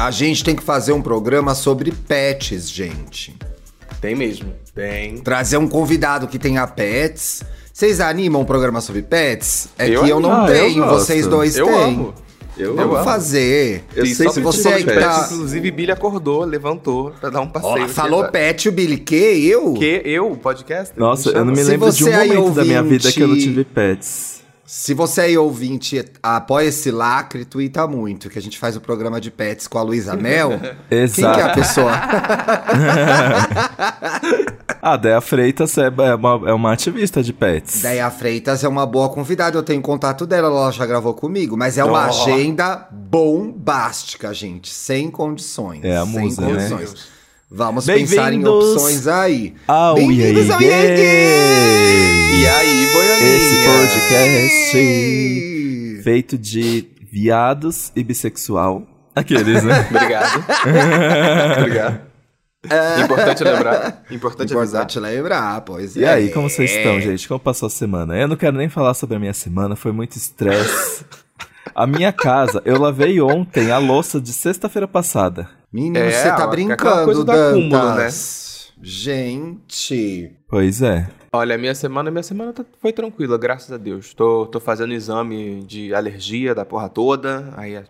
A gente tem que fazer um programa sobre pets, gente. Tem mesmo. Tem. Trazer um convidado que tenha pets. Vocês animam um programa sobre pets? É Eu que eu não. Ah, eu tenho, gosto. vocês dois Eu têm. amo. Eu Vamos amo. fazer. Eu sei se você aí que tá- Inclusive, Billy acordou, levantou pra dar um passeio. Ó, aqui falou agora. pet, o Billy, que eu? Que eu, podcast? Nossa, eu não me lembro de um momento da minha vida que eu não ouvinte- tive pets. Se você aí, ouvinte, apoia esse lacre, tuita muito, que a gente faz o programa de pets com a Luísa Mel. Quem Exato. que é a pessoa? A Dea Freitas é é uma, é uma ativista de pets. Deia Freitas é uma boa convidada, eu tenho contato dela, ela já gravou comigo, mas é uma Oh. agenda bombástica, gente, sem condições. É a sem musa, né? Vamos pensar em opções aí. ao Bem-vindos ao Yay! E aí, boiolinha? Esse podcast feito de viados e bissexual. Aqueles, né? Obrigado. Obrigado. Importante lembrar. Importante avisar. Importante lembrar, pois E é. aí, como vocês estão, gente? Como passou a semana? Eu não quero nem falar sobre a minha semana, foi muito estresse. A minha casa, eu lavei ontem a louça de sexta-feira passada. Menino, É, você tá brincando, coisa do acúmulo, Dantas. Gente. Pois é. Olha, minha semana, minha semana tá- foi tranquila, graças a Deus. Tô, tô fazendo exame de alergia da porra toda, aí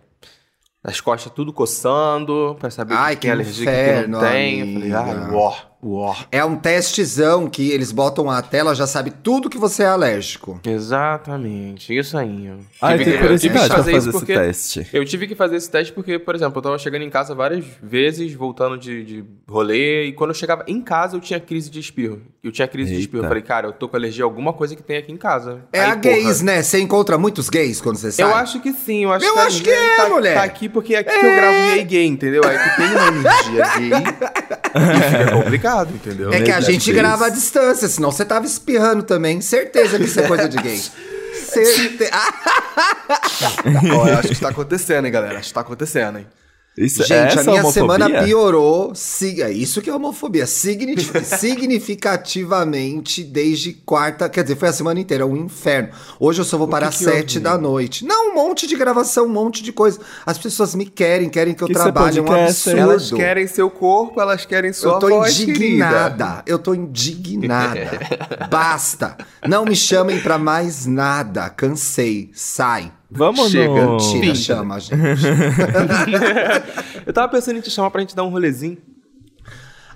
as costas tudo coçando, pra saber Ai, o que tem que alergia, que que não tem. Eu falei, amiga. ai, uó, uó. É um testezão que eles botam a tela, já sabe tudo que você é alérgico. Exatamente, isso aí. Eu Ah, eu tive tenho que- eu tive que curiosidade pra fazer isso esse porque- teste. Eu tive que fazer esse teste porque, por exemplo, eu tava chegando em casa várias vezes, voltando de, de rolê, e quando eu chegava em casa eu tinha crise de espirro. Eu tinha crise de Eita. espirro. Eu falei, cara, eu tô com alergia a alguma coisa que tem aqui em casa. É Aí, a gays, porra, né? Você encontra muitos gays quando você sai? Eu acho que sim, eu acho Eu que a acho que é, tá, mulher. tá aqui porque é aqui que eu gravo gay gay, entendeu? É que tem uma energia gay e fica complicado, entendeu? É que a gente grava à distância, senão você tava espirrando também. Certeza que isso é coisa de gay. Certe... Ah, Ó, eu acho que tá acontecendo, hein, galera? Acho que tá acontecendo, hein? Isso, gente, é a essa minha homofobia? semana piorou. é Isso que é homofobia. Signif- significativamente desde quarta. Quer dizer, foi a semana inteira, um inferno. Hoje eu só vou parar que sete da noite. Não, um monte de gravação, um monte de coisa. As pessoas me querem, querem que eu Que é trabalhe. É um absurdo. Elas querem seu corpo, elas querem sua Eu tô voz, querida. indignada. Eu tô indignada. Basta. Não me chamem pra mais nada. Cansei. Sai. Vamos Chega, no... Tira, Pinta. chama, gente. Eu tava pensando em te chamar pra gente dar um rolezinho.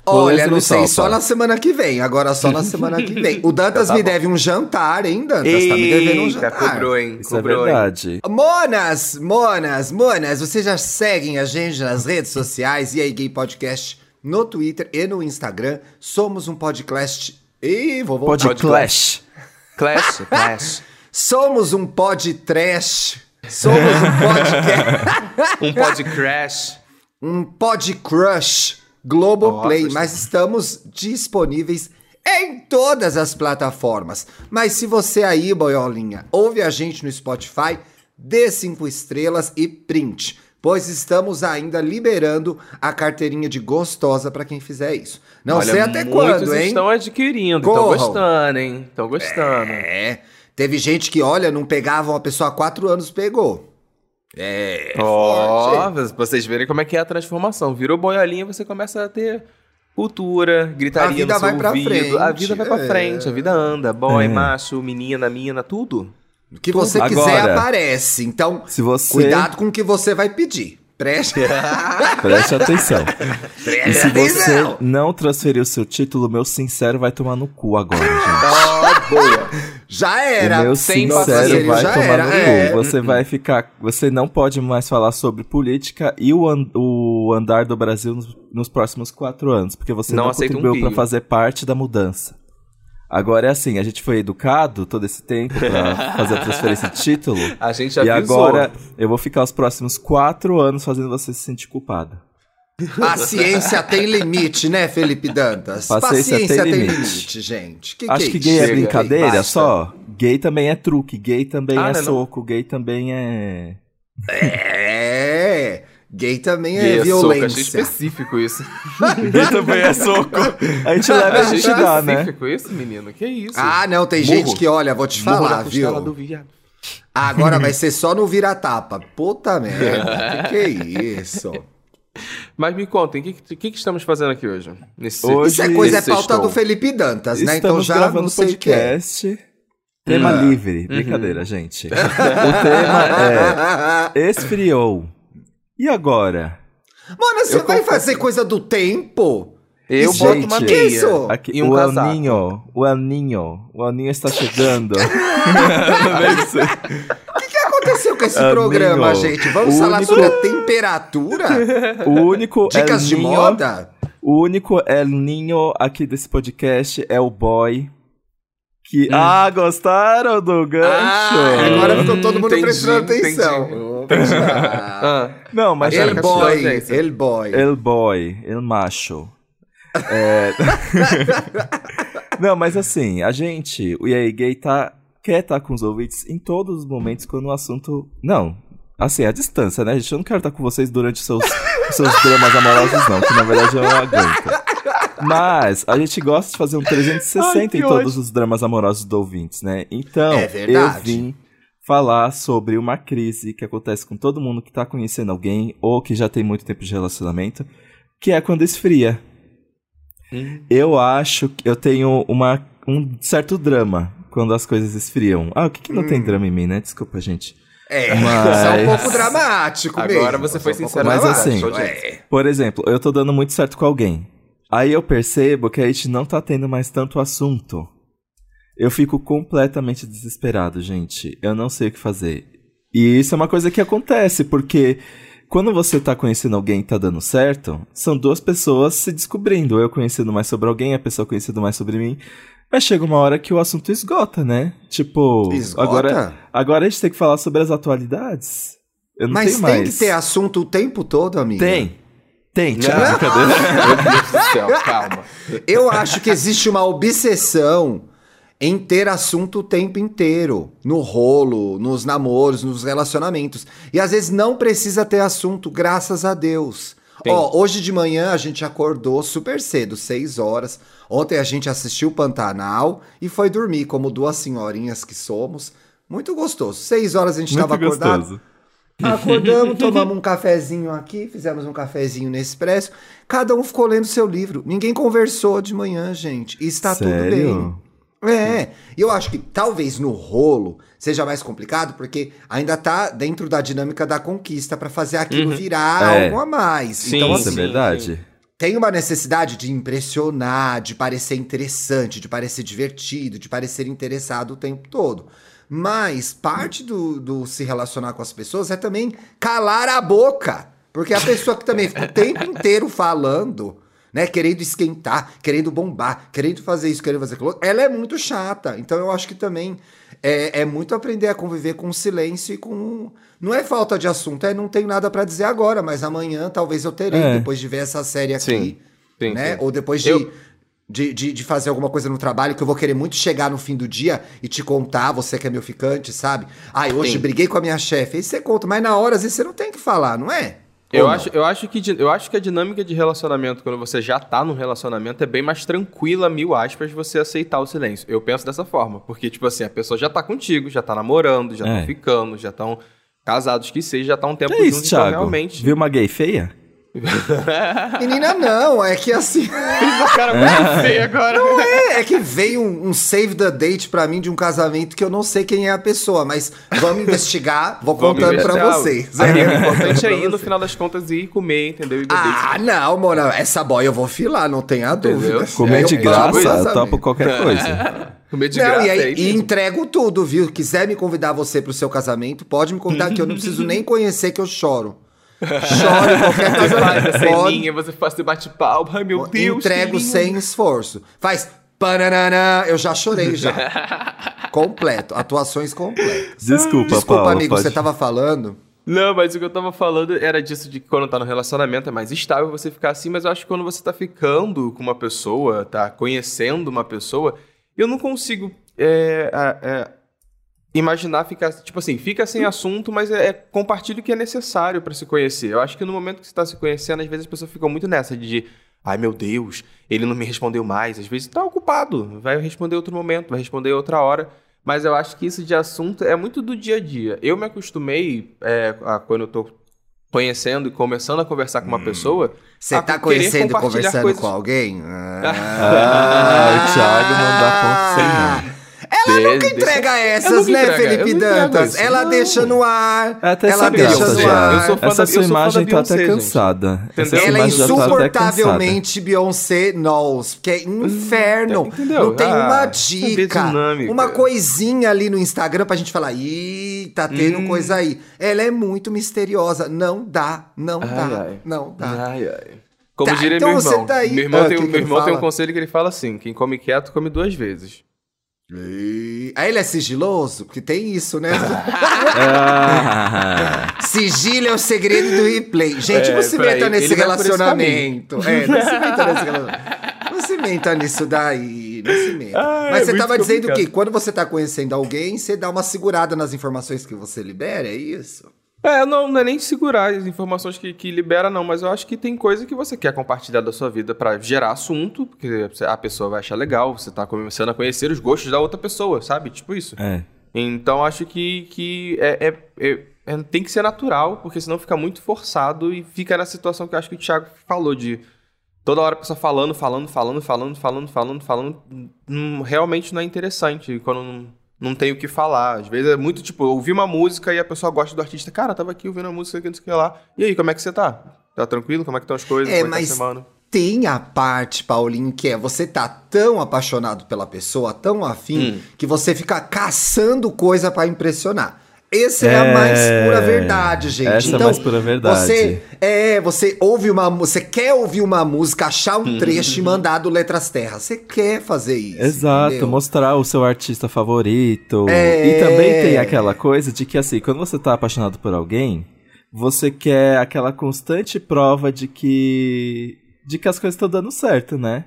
Olha, não sei, só na semana que vem. Agora só na semana que vem. O Dantas Tá me bom. deve um jantar, hein, Dantas? Tá me devendo um Eita, jantar. cobrou, hein? Isso é cobrou, hein? verdade. Monas, monas, monas, vocês já seguem a gente nas redes sociais e aí Gay Podcast no Twitter e no Instagram. Somos um podcast. Ih, vou voltar. Pode Clash. Clash, Clash. Somos um pod trash. Somos um podcast. Um pod crash. um pod crush Globoplay, Nossa, mas estamos disponíveis em todas as plataformas. Mas se você aí, boiolinha, ouve a gente no Spotify, dê cinco estrelas e print. Pois estamos ainda liberando a carteirinha de gostosa pra quem fizer isso. Não Olha, sei até quando, hein? estão adquirindo, estão gostando, hein? Estão gostando. É. Teve gente que, olha, não pegava uma pessoa há quatro anos, pegou. É. Ó, forte. pra vocês verem como é que é a transformação. Virou boiolinha, você começa a ter cultura, gritaria A vida no vai pra ouvido. frente, A vida vai pra é. frente, a vida anda. Boy, É. macho, menina, mina, tudo. O que você quiser Agora, aparece. Então, Se você... cuidado com o que você vai pedir. Preste, Preste atenção. E preste se você atenção. não transferir o seu título, meu sincero vai tomar no cu agora, gente. Ó, boa. Já era. o meu sem sincero vai já tomar era, no é. cu. Você vai ficar. Você não pode mais falar sobre política e o, an- o andar do Brasil nos, nos próximos quatro anos, porque você Não não, um contribuiu pra pio. fazer parte da mudança. Agora é assim, a gente foi educado todo esse tempo pra fazer a transferência de título. A gente já e avisou. agora eu vou ficar os próximos quatro anos fazendo você se sentir culpado. A ciência tem limite, né, Felipe Dantas? Paciência tem limite. gente. Que Acho que que é gay isso? é Chega, brincadeira basta. só. Gay também é truque, gay também Ah, é não, não. soco, gay também é. É. Gay também é Gay é soco, achei violência. específico isso. Gay também é soco. A gente leva, a gente dá, né? específico isso, menino. Que isso? Ah, não, tem Murro. gente que, olha, vou te Murro falar, viu? do viado. Agora vai ser só no vira-tapa. Puta merda, que que é isso? Mas me contem, o que, que, que estamos fazendo aqui hoje? Nesse, Hoje- Isso é coisa, é pauta do Felipe Dantas, né? Então já gravando não sei o que é. podcast. Tema Hum. livre. Brincadeira, gente. o tema é esfriou. E agora? Mano, você Eu vai confesso- fazer coisa do tempo? Eu Gente, boto uma que meia isso? Aqui, e um o El casaco. Ninho, o El Ninho, o El Ninho está chegando. Com esse Amigo, programa, gente? Vamos o falar único- sobre a temperatura? o único Dicas El de Ninho, moda? O único El Ninho aqui desse podcast é o boy. Que. Hum. Ah, gostaram do gancho? Ah, agora ficou todo mundo Entendi, prestando entendi. atenção. Ah. Ah, Não, mas El a boy, el boy. El boy, el macho. É... Não, mas assim, a gente, o EA Gay tá, quer estar com os ouvintes em todos os momentos quando o assunto. Não, assim, a distância, né, gente? Eu não quero estar com vocês durante os seus, seus dramas amorosos, não, que na verdade eu não aguento. Mas a gente gosta de fazer um 360 Ai, em todos os dramas amorosos do ouvintes, né? Então, É eu vim falar sobre uma crise que acontece com todo mundo que tá conhecendo alguém ou que já tem muito tempo de relacionamento, que é quando esfria. Hum. Eu acho que eu tenho uma, um certo drama quando as coisas esfriam. Ah, o que, que não tem drama em mim, né? Desculpa, gente. É, Mas- é um pouco dramático mesmo. Agora você foi é um sincero. Mas dramático, assim- é. Por exemplo, eu tô dando muito certo com alguém. Aí eu percebo que a gente não tá tendo mais tanto assunto. Eu fico completamente desesperado, gente. Eu não sei o que fazer. E isso é uma coisa que acontece, porque quando você tá conhecendo alguém e tá dando certo, são duas pessoas se descobrindo. Eu conhecendo mais sobre alguém, a pessoa conhecendo mais sobre mim. Mas chega uma hora que o assunto esgota, né? Tipo, Esgota? agora agora a gente tem que falar sobre as atualidades. Eu não Mas tenho tem mais. que ter assunto o tempo todo, amigo. Tem. Tem, Não. Thiago. Brincadeira. Meu Deus do céu, calma. Eu acho que existe uma obsessão em ter assunto o tempo inteiro. No rolo, nos namoros, nos relacionamentos. E às vezes não precisa ter assunto, graças a Deus. Tem. Ó, hoje de manhã a gente acordou super cedo, 6 horas. Ontem a gente assistiu Pantanal e foi dormir, como duas senhorinhas que somos. Muito gostoso. 6 horas a gente estava acordado. gostoso. Acordamos, tomamos um cafezinho aqui, fizemos um cafezinho nesse expresso. Cada um ficou lendo seu livro. Ninguém conversou de manhã, gente. E está tudo Sério? bem. É, e eu acho que talvez no rolo seja mais complicado, porque ainda tá dentro da dinâmica da conquista para fazer aquilo virar É. algo a mais. Sim, então, Isso é assim, verdade. Tem uma necessidade de impressionar, de parecer interessante, de parecer divertido, de parecer interessado o tempo todo. Mas parte do, do se relacionar com as pessoas é também calar a boca. Porque a pessoa que também fica o tempo inteiro falando, né? Querendo esquentar, querendo bombar, querendo fazer isso, querendo fazer aquilo, ela é muito chata. Então eu acho que também é, é muito aprender a conviver com o silêncio e com. Não é falta de assunto, é não tenho nada pra dizer agora, mas amanhã talvez eu terei, É. depois de ver essa série aqui. Sim, sim, né? sim. Ou depois de, Eu- de, de, de fazer alguma coisa no trabalho que eu vou querer muito chegar no fim do dia e te contar, você que é meu ficante, sabe? Ai, hoje Sim. briguei com a minha chefe. Aí você conta, mas na hora às vezes você não tem que falar, não é? Eu acho, eu, acho que, eu acho que a dinâmica de relacionamento, quando você já tá num relacionamento, é bem mais tranquila, mil aspas, você aceitar o silêncio. Eu penso dessa forma. Porque, tipo assim, a pessoa já tá contigo, já tá namorando, já É. estão ficando, já estão casados, que seja, já tá um tempo É isso, juntos, então Thiago. realmente. Viu uma gay feia? Menina, não, é que assim. o cara muito feio agora. é, é que veio um, um save the date pra mim de um casamento que eu não sei quem é a pessoa, mas vamos investigar, vou Vamos contando pra investigar. vocês. É. importante é ir, Pra no final das contas, ir comer, entendeu? E. Ah, não, mona, essa boy eu vou filar, não tenha Entendeu? dúvida. Comer Aí de eu graça, topo qualquer coisa. comer de não, graça e, aí, aí e entrego tudo, viu? Quiser me convidar você pro seu casamento, pode me contar que eu não preciso nem conhecer que eu choro. Choro qualquer Você faz a ceninha, você faz, você bate palma. Ai, meu Deus, entrego sem esforço. Faz pananana, eu já chorei já. Completo, atuações completas. Desculpa, Desculpa, Paula, amigo, pode- você tava falando? Não, mas o que eu tava falando era disso de que quando tá no relacionamento é mais estável você ficar assim, mas eu acho que quando você tá ficando com uma pessoa, tá conhecendo uma pessoa, eu não consigo é, a- é, imaginar ficar, tipo assim, fica sem assunto, mas é, é compartilha o que é necessário pra se conhecer. Eu acho que no momento que você tá se conhecendo, às vezes as pessoas ficam muito nessa de, ai meu Deus, ele não me respondeu mais, às vezes tá ocupado, vai responder outro momento, vai responder outra hora. Mas eu acho que isso de assunto é muito do dia a dia. Eu me acostumei, é, a- quando eu tô conhecendo e começando a conversar com uma pessoa. Você a tá querer conhecendo e compartilhar conversando coisas. com alguém? Ah, o Thiago não dá ponto sem nó. Ela De- nunca entrega essas, nunca né, entrego, eu Felipe Dantas? isso. Ela Não. deixa no ar. É até ela deixa no já. ar. Eu sou fã Essa da- sua eu sou fã imagem tá até Beyoncé, gente. cansada. Ela é tá até insuportavelmente Beyoncé Knowles, que é inferno. Entendeu? Não tem Ah, uma saber dica, uma coisinha ali no Instagram pra gente falar, ih, tá tendo Hum. coisa aí. Ela é muito misteriosa. Não dá, não Ai, dá, ai. não dá. Ai, ai. Como Tá, diria então meu você irmão. tá aí- Meu irmão, Ah, tem, que que meu ele irmão tem um conselho que ele fala assim: quem come quieto come duas vezes. Aí ele é sigiloso? Porque tem isso, né? Sigilo é o segredo do replay. Gente, É, não se meta nesse relacionamento. É, não se meta nesse relacionamento. Não se meta nisso daí. Não se meta. Ah, Mas é você muito tava dizendo que quando você tá conhecendo alguém, você dá uma segurada nas informações que você libera, é isso? É, não, não é nem segurar as informações que, que libera, não, mas eu acho que tem coisa que você quer compartilhar da sua vida pra gerar assunto, porque a pessoa vai achar legal, você tá começando a conhecer os gostos da outra pessoa, sabe? Tipo isso. é. Então acho que, que é, é- é- é- tem que ser natural, porque senão fica muito forçado e fica na situação que eu acho que o Thiago falou de toda hora a pessoa falando, falando, falando, falando, falando, falando, falando. Hum, realmente não é interessante quando não, não tem o que falar. Às vezes é muito tipo, eu ouvi uma música e a pessoa gosta do artista. Cara, eu tava aqui ouvindo a música aqui, não sei o que lá. E aí, como é que você tá? Tá tranquilo? Como é que estão as coisas? É, como é que tá mas semana? tem a parte, Paulinho, que é você tá tão apaixonado pela pessoa, tão afim, Hum. que você fica caçando coisa pra impressionar. Essa é, a É, mais pura verdade, gente. essa é a então, mais pura verdade. Você é, você ouve uma, você quer ouvir uma música, achar um trecho e mandar do Letras Terra. Você quer fazer isso. Exato, entendeu? mostrar o seu artista favorito. É. E também tem aquela coisa de que, assim, quando você tá apaixonado por alguém, você quer aquela constante prova de que. de que as coisas estão dando certo, né?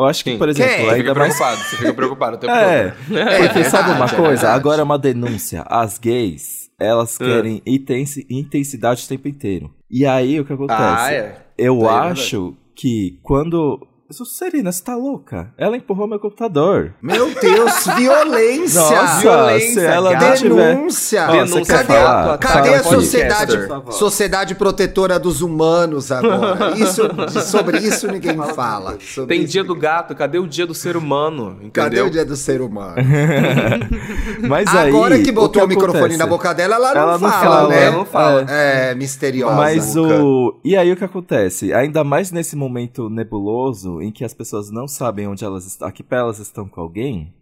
Eu acho que, Sim. por exemplo? Você ainda fica mais. preocupado, você fica preocupado o tempo É, todo. porque sabe uma é coisa? verdade. Agora é uma denúncia. As gays, elas Ah. querem intensi- intensidade o tempo inteiro. E aí, o que acontece? Ah, é. Eu aí é acho que quando. Serena, você tá louca? Ela empurrou meu computador. Meu Deus, violência! Nossa, violência, se ela não cara. tiver. Denúncia! Ó, Denúncia, você quer cadê falar? cadê Fala a sociedade, sociedade protetora dos humanos agora? Isso, sobre isso ninguém fala. Sobre Tem dia do gato, cadê o dia do ser humano? Entendeu? Cadê o dia do ser humano? Mas aí, Agora que o botou o, microfone na boca dela, ela não Ela não fala, fala, né? ela não fala. É, misteriosa. Mas o. E aí o que acontece? Ainda mais nesse momento nebuloso em que as pessoas não sabem onde elas estão, a que pé elas estão com alguém.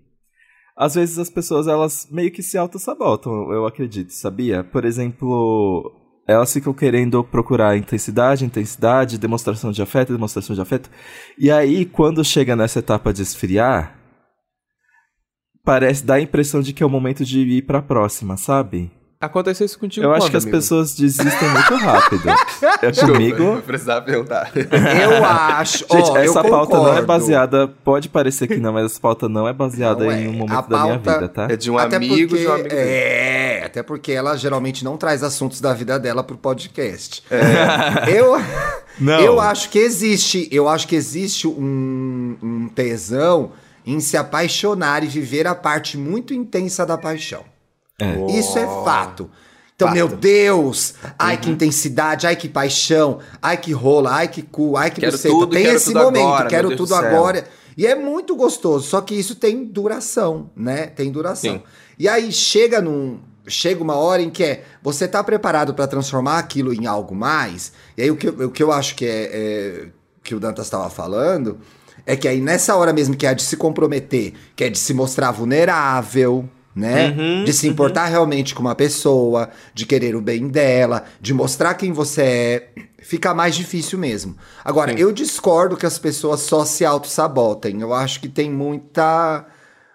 Às vezes as pessoas elas meio que se auto-sabotam, eu acredito, sabia? Por exemplo, elas ficam querendo procurar intensidade, intensidade, demonstração de afeto, demonstração de afeto. E aí, quando chega nessa etapa de esfriar, parece dá a impressão de que é o momento de ir pra próxima, sabe? Aconteceu isso contigo Eu acho quando, que as amigo? pessoas desistem muito rápido. É comigo. eu precisava perguntar. Eu acho. Gente, ó, essa eu pauta não é concordo. baseada. Pode parecer que não, mas essa pauta não é baseada Não em é. um momento da minha vida, tá? É de um Até amigo porque, de um amigo. É, até porque ela geralmente não traz assuntos da vida dela pro podcast. Eu, Não. eu acho que existe, eu acho que existe um, um tesão em se apaixonar e viver a parte muito intensa da paixão. É. Isso é fato. Então, Fato. meu Deus, ai que intensidade, ai que paixão, ai que rola, ai que cu, ai que buceta. tudo, Tem quero esse tudo momento, agora, quero tudo agora. E é muito gostoso, só que isso tem duração, né? Tem duração. Sim. E aí chega num chega uma hora em que é você tá preparado para transformar aquilo em algo mais. E aí o que, eu- o que eu acho que é, é que o Dantas estava falando é que aí nessa hora mesmo que é de se comprometer, que é de se mostrar vulnerável, né? Uhum, de se importar realmente com uma pessoa, de querer o bem dela, de mostrar quem você é, fica mais difícil mesmo. Agora, Sim. eu discordo que as pessoas só se auto-sabotem. Eu acho que tem muita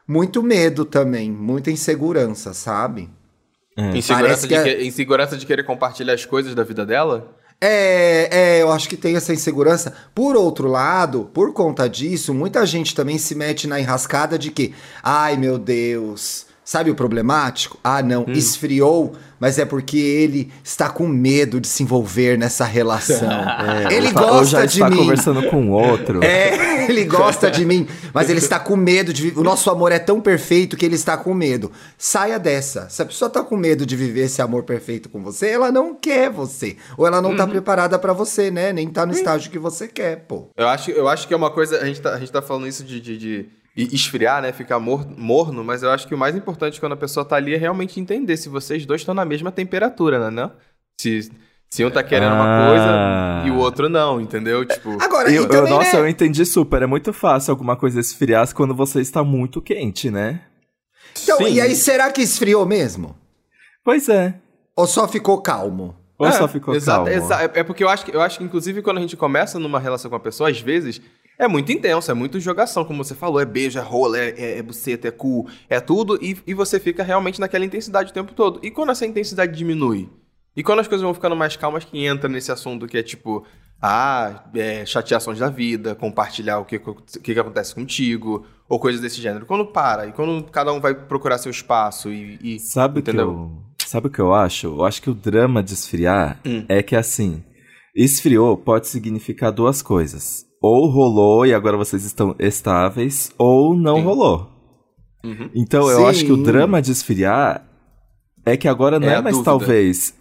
muito medo também, muita insegurança, sabe? Insegurança Parece de, que que- insegurança de querer compartilhar as coisas da vida dela? É, é, eu acho que tem essa insegurança. Por outro lado, por conta disso, muita gente também se mete na enrascada de que, ai meu Deus, Sabe o problemático? Ah, não, esfriou, mas é porque ele está com medo de se envolver nessa relação. É, ele ou ou gosta já de está mim. conversando com outro. É, ele gosta de mim, mas ele está com medo de. O nosso amor é tão perfeito que ele está com medo. Saia dessa. Se a pessoa está com medo de viver esse amor perfeito com você, ela não quer você. Ou ela não Uhum. está preparada para você, né? Nem tá no estágio que você quer, pô. Eu acho, eu acho que é uma coisa. A gente tá, a gente tá falando isso de, de, de esfriar, né? Ficar mor- morno, mas eu acho que o mais importante quando a pessoa tá ali é realmente entender se vocês dois estão na mesma temperatura, né? Não? Se, se um tá querendo uma Ah. coisa e o outro não, entendeu? Tipo. Agora, Eu, e também, eu- nossa, né? eu entendi super. É muito fácil alguma coisa esfriar quando você está muito quente, né? Então, sim. e aí, será que esfriou mesmo? Pois é. Ou só ficou calmo? Ou É, só ficou exato, calmo. exa- É é porque eu acho, que, eu acho que, inclusive, quando a gente começa numa relação com uma pessoa, às vezes, é muito intenso, é muito jogação, como você falou, é beijo, é rola, é, é, é buceta, é cu, é tudo, e, e você fica realmente naquela intensidade o tempo todo. E quando essa intensidade diminui? E quando as coisas vão ficando mais calmas, que entra nesse assunto que é tipo, ah, é, chateações da vida, compartilhar o que, o que, acontece contigo, ou coisas desse gênero. Quando para, e quando cada um vai procurar seu espaço e. e- Sabe o que eu, sabe o que eu acho? Eu acho que o drama de esfriar Hum. é que assim, esfriou pode significar duas coisas. Ou rolou e agora vocês estão estáveis, ou não Sim. rolou. Uhum. Então eu Sim. acho que o drama de esfriar é que agora não É é, mais dúvida. talvez,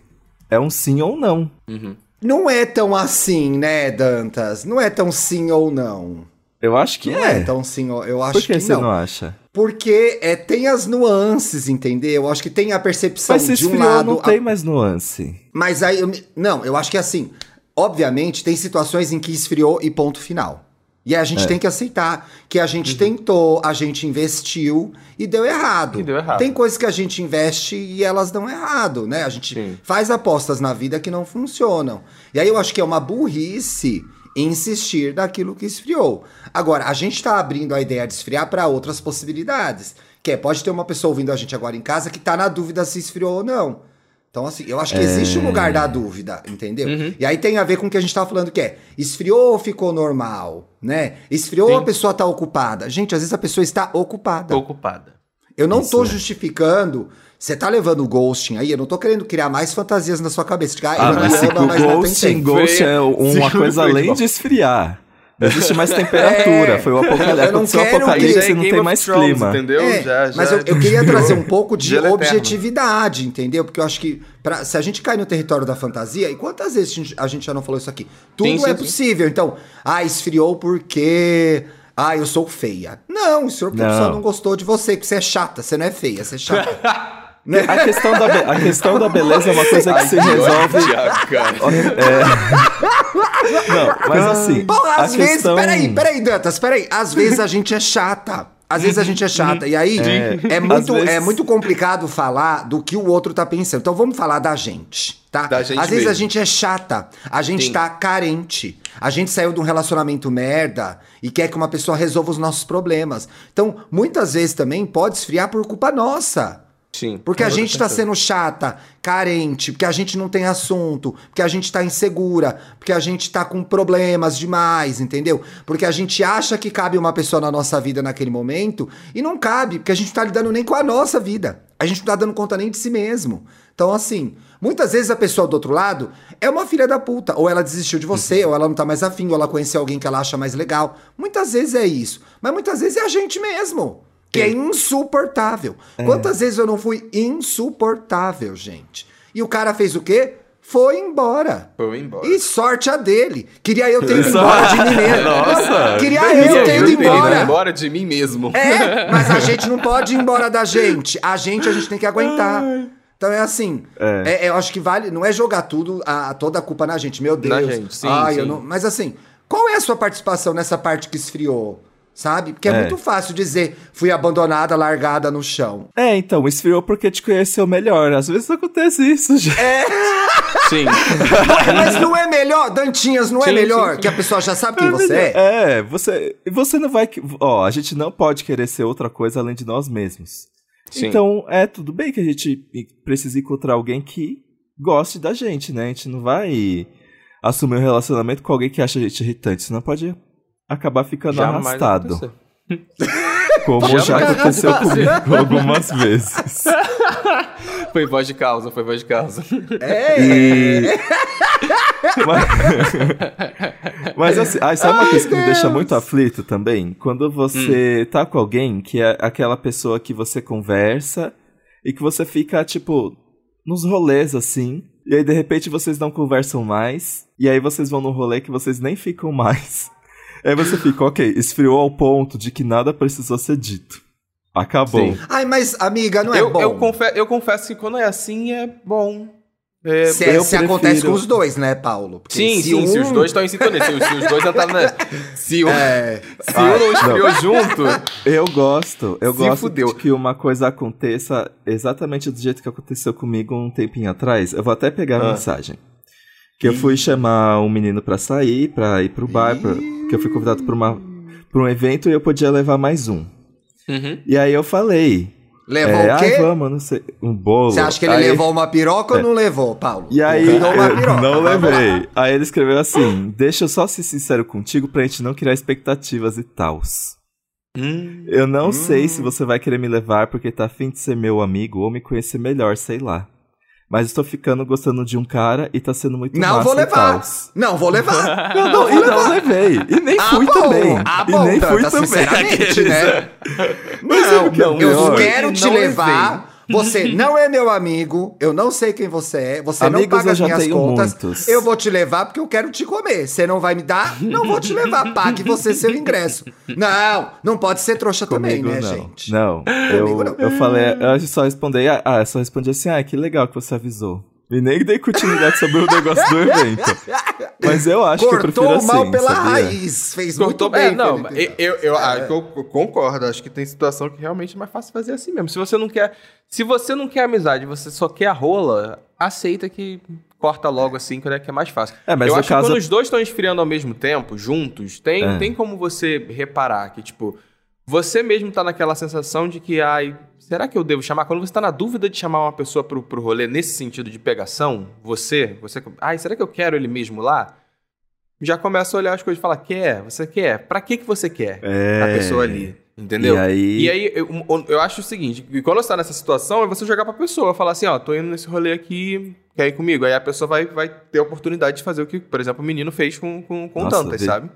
é um sim ou não. Uhum. Não é tão assim, né, Dantas? Não é tão sim ou não. Eu acho que não é. é. tão sim ou eu acho Por que que você não. não acha? Porque é, tem as nuances, entendeu? Eu acho que tem a percepção Mas se de um lado. não a- tem mais nuance. Mas aí, eu me- não, eu acho que assim, obviamente tem situações em que esfriou e ponto final. E a gente É. tem que aceitar que a gente tentou, a gente investiu e deu errado. E deu errado. Tem coisas que a gente investe e elas dão errado, né? A gente Sim. faz apostas na vida que não funcionam. E aí eu acho que é uma burrice insistir naquilo que esfriou. Agora, a gente tá abrindo a ideia de esfriar para outras possibilidades. Que é, pode ter uma pessoa ouvindo a gente agora em casa que tá na dúvida se esfriou ou não. Então, assim, eu acho que existe um lugar da dúvida, entendeu? Uhum. E aí tem a ver com o que a gente tava falando, que é esfriou ou ficou normal, né? Esfriou ou Sim. a pessoa tá ocupada? Gente, às vezes a pessoa está ocupada. Ocupada. Eu não tô Isso é. justificando. Você tá levando o ghosting aí, eu não tô querendo criar mais fantasias na sua cabeça. De, ah, Ah, eu mas se ama, o mas não tem ghosting, tempo. ghost é uma coisa além de esfriar. Não existe mais temperatura. É. Foi o apocalipse. Eu não Aconteceu o apocalipse é e não Game tem mais Thrones, clima. Entendeu? É, Já- já- mas eu, eu queria trazer um pouco de Gelo eterno. objetividade, entendeu? Porque eu acho que pra, se a gente cai no território da fantasia, e quantas vezes a gente, a gente já não falou isso aqui? Tudo Sim, sim, é sim. possível. Então, ah, esfriou porque. Ah, eu sou feia. Não, porque a Não. pessoa não gostou de você, porque você é chata, você não é feia, você é chata. Né? A questão, da a questão da beleza é uma coisa que se Ai, que resolve. ódio, cara. Não, mas assim. Porra, a às vezes. questão... Peraí, peraí, Dantas, peraí. Às vezes a gente é chata. Às vezes a gente é chata. E aí é, muito, Às vezes- é muito complicado falar do que o outro tá pensando. Então vamos falar da gente, tá? Da gente Às vezes a mesmo. gente é chata. A gente Sim. tá carente. A gente saiu de um relacionamento merda e quer que uma pessoa resolva os nossos problemas. Então, muitas vezes também pode esfriar por culpa nossa. Sim. Porque a gente tá certeza. sendo chata, carente, porque a gente não tem assunto, porque a gente tá insegura, porque a gente tá com problemas demais, entendeu? Porque a gente acha que cabe uma pessoa na nossa vida naquele momento e não cabe, porque a gente não tá lidando nem com a nossa vida. A gente não tá dando conta nem de si mesmo. Então, assim, muitas vezes a pessoa do outro lado é uma filha da puta, ou ela desistiu de você, ou ela não tá mais afim, ou ela conheceu alguém que ela acha mais legal. Muitas vezes é isso, mas muitas vezes é a gente mesmo. Que é insuportável. Quantas vezes eu não fui insuportável, gente? E o cara fez o quê? Foi embora. Foi embora. E sorte a dele. Queria eu ter ido embora de mim mesmo. Nossa, Queria eu ter ido Eu teria ido embora. embora de mim mesmo. É, mas a gente não pode ir embora da gente. A gente, a gente tem que aguentar. Então é assim, É. é, eu acho que vale, não é jogar tudo, a, toda a culpa na gente, meu Deus. Na gente, sim, Ai, sim. eu não- mas assim, qual é a sua participação nessa parte que esfriou? Sabe? Porque é, É. muito fácil dizer, fui abandonada, largada no chão. É, então, esfriou porque te conheceu melhor. Às vezes acontece isso, gente. Sim. Mas não é melhor, Dantinhas, não é Sim, melhor sim, sim. que a pessoa já sabe quem você é? É, você, você não vai. Ó, a gente não pode querer ser outra coisa além de nós mesmos. Sim. Então, é tudo bem que a gente precise encontrar alguém que goste da gente, né? A gente não vai assumir um relacionamento com alguém que acha a gente irritante, senão pode acabar ficando Jamais arrastado. Como já aconteceu comigo algumas vezes. Foi voz de causa, foi voz de causa. É. Mas, mas assim, ai, sabe uma Ai, coisa que me deixa Deus. muito aflito também? Quando você tá com alguém que é aquela pessoa que você conversa e que você fica, tipo, nos rolês assim. E aí, de repente, vocês não conversam mais. E aí vocês vão no rolê que vocês nem ficam mais. Aí você fica, ok, esfriou ao ponto de que nada precisou ser dito. Acabou. Sim. Ai, mas, amiga, não é eu, bom. eu, confe- eu confesso que quando é assim é bom. É, Se, eu se acontece com os dois, né, Paulo? Porque sim, sim, se os um- dois estão em sintonia. Se, se os dois entraram na. Se um, É. se um não esfriou junto. Eu gosto, eu Se gosto fudeu. de que uma coisa aconteça exatamente do jeito que aconteceu comigo um tempinho atrás. Eu vou até pegar a Ah. mensagem. Que eu fui chamar um menino pra sair, pra ir pro bar, pra- que eu fui convidado pra, uma, pra um evento e eu podia levar mais um. Uhum. E aí eu falei. Levou é, o quê? Ai, vamos, não sei. Um bolo. Você acha que ele Aí- levou uma piroca ou não levou, Paulo? E aí, Levou uma eu piroca. não levei. Aí ele escreveu assim: Deixa eu só ser sincero contigo pra gente não criar expectativas e tals. Hum. Eu não sei se você vai querer me levar porque tá afim de ser meu amigo ou me conhecer melhor, sei lá. Mas estou ficando gostando de um cara e tá sendo muito Não vou e levar. Não vou levar. Não, não, e não levei. E nem Ah, fui bom. também. Ah, e bom, nem fui Tanta, também. sinceramente, né? Mas sabe o que é Não, eu quero te Não levar. Você não é meu amigo, eu não sei quem você é, você não Amigos paga eu as minhas contas. muitos. Eu vou te levar porque eu quero te comer. Você não vai me dar? Não vou te levar. Pague você seu ingresso. Não, não pode ser trouxa também, Comigo né, não. gente? Não, Comigo eu, não. eu falei, eu só respondi, ah, eu só respondi assim, ah, que legal que você avisou. E nem dei continuidade sobre o negócio do evento. Mas eu acho que eu Cortou prefiro o mal assim, pela sabia? raiz. Fez Cortou muito bem. É, não, eu, eu, acho que eu concordo. Acho que tem situação que realmente é mais fácil fazer assim mesmo. Se você não quer. Se você não quer amizade, você só quer a rola, aceita que corta logo assim, que é que é mais fácil. É, mas eu acho caso- que quando os dois estão esfriando ao mesmo tempo, juntos, tem, É. tem como você reparar que, tipo, você mesmo tá naquela sensação de que, ai, será que eu devo chamar? Quando você tá na dúvida de chamar uma pessoa pro, pro rolê nesse sentido de pegação, você, você, ai, será que eu quero ele mesmo lá? Já começa a olhar as coisas e falar, quer? Você quer? Pra que que você quer É. a pessoa ali? Entendeu? E aí- E aí, eu, eu acho o seguinte, quando você tá nessa situação, é você jogar pra pessoa, falar assim, ó, tô indo nesse rolê aqui, quer ir comigo? Aí a pessoa vai, vai ter a oportunidade de fazer o que, por exemplo, o menino fez com, com, com o Nossa, Dantas, vi- sabe?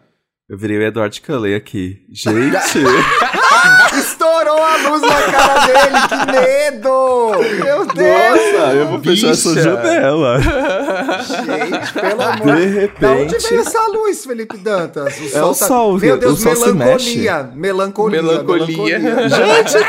Eu virei o Edward Cullen aqui. Gente, Estourou a luz na cara dele, que medo! Meu Deus! nossa, eu vou fechar essa janela. Gente, pelo amor De Da onde repente. veio essa luz, Felipe Dantas? O É o tá- sol, Meu Deus, o sol se melancolia, melancolia. Melancolia. Gente,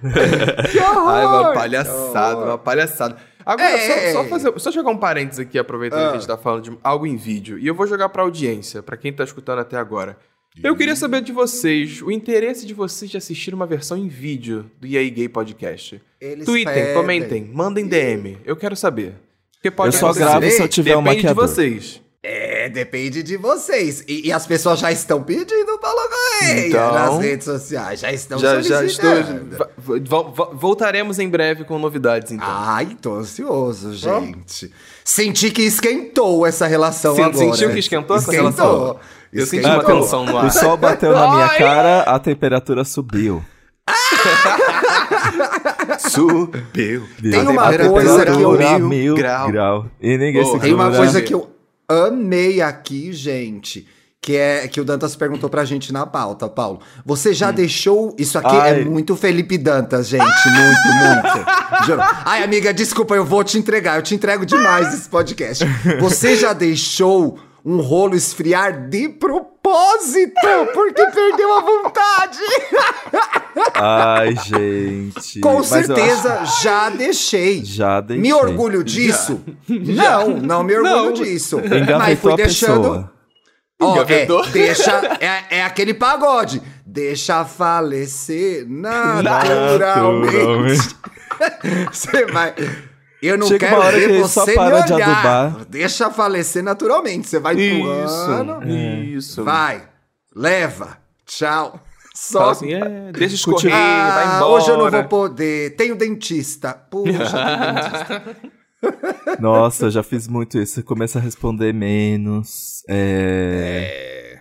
Que horror! Ai, uma palhaçada, uma palhaçada. Agora, É. só, só fazer, só jogar um parênteses aqui, aproveitando Ah. que a gente tá falando de algo em vídeo. E eu vou jogar pra audiência, pra quem tá escutando até agora. Eu queria saber de vocês, o interesse de vocês de assistir uma versão em vídeo do EA Gay Podcast. Eles Tweetem, pedem. comentem, mandem DM. Eu quero saber. Porque pode Eu só acontecer. gravo se eu tiver um Depende de maquiador. vocês. É, depende de vocês. E, e as pessoas já estão pedindo Paulo Correia Então- nas redes sociais. Já estão Já, já estou. voltaremos em breve com novidades, então. Ai, tô ansioso, gente. Senti que esquentou essa relação Sen- agora. sentiu que esquentou essa Esquentou. relação? Eu senti Esquentou. uma tensão no ar. o sol bateu na minha Ai. cara, a temperatura subiu. Subiu. Tem uma coisa que eu- grau. grau. E ninguém segura. Tem uma coisa que eu amei aqui, gente. Que é que o Dantas perguntou pra gente na pauta, Paulo. Você já deixou. Isso aqui Ai. é muito Felipe Dantas, gente. Muito, muito. Juro. Ai, amiga, desculpa, eu vou te entregar. Eu te entrego demais esse podcast. Você já deixou um rolo esfriar de propósito? Porque perdeu a vontade. Ai, gente. Com Mas certeza já deixei. Já deixei. Me orgulho disso? Não, não me orgulho Não. disso. Mas Engavetou fui a deixando. pessoa. Ó, é, deixa. É, é aquele pagode. Deixa falecer naturalmente. Você vai. Eu não Chega quero uma hora ver que você só para me de adubar. Deixa falecer naturalmente. Você vai empurrando. Isso. Isso. Vai. Leva. Tchau. Só. Assim, é, deixa escorrer, Ah, vai embora. hoje eu não vou poder. Tenho dentista. Puxa, tenho dentista. Nossa, eu já fiz muito isso. Você começa a responder menos. É...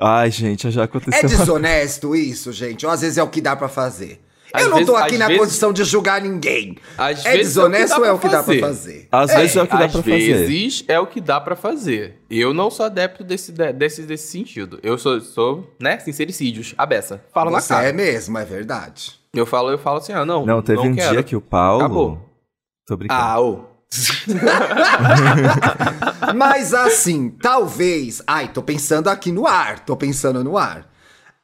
Ai, gente, já aconteceu. É desonesto isso, gente? Ou às vezes é o que dá pra fazer? Às eu não tô vezes- aqui às na vezes- condição de julgar ninguém. Às É vezes desonesto ou é o que dá pra fazer? Às vezes é o que dá Às pra fazer. vezes é o que dá pra fazer. Eu não sou adepto desse, de- desse, desse sentido. Eu sou, sou, né, sincericídios, a beça. Falo na cara. é mesmo, é verdade. Eu falo, eu falo assim, ah, não, Não, teve um quero. dia que o Paulo. Acabou. Tô brincando. Ah, ô. Mas assim, talvez. Ai, tô pensando aqui no ar, tô pensando no ar.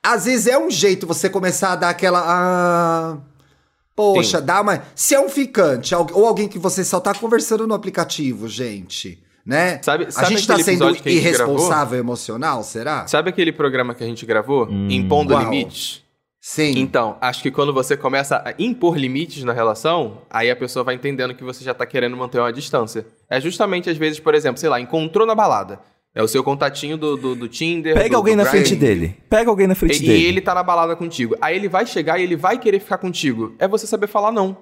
Às vezes é um jeito você começar a dar aquela. Ah, poxa, Sim. dá uma. Se é um ficante, ou alguém que você só tá conversando no aplicativo, gente. Né? Sabe- a sabe gente tá aquele sendo episódio que a gente irresponsável emocional, será? Sabe aquele programa que a gente gravou? Impondo Qual? limites? Sim. Então, acho que quando você começa a impor limites na relação, aí a pessoa vai entendendo que você já tá querendo manter uma distância. É justamente, às vezes, por exemplo, sei lá, encontrou na balada. É o seu contatinho do, do, do Tinder. Pega do- alguém do na frente dele. Pega alguém na frente E, dele. e ele tá na balada contigo. Aí ele vai chegar e ele vai querer ficar contigo. É você saber falar não.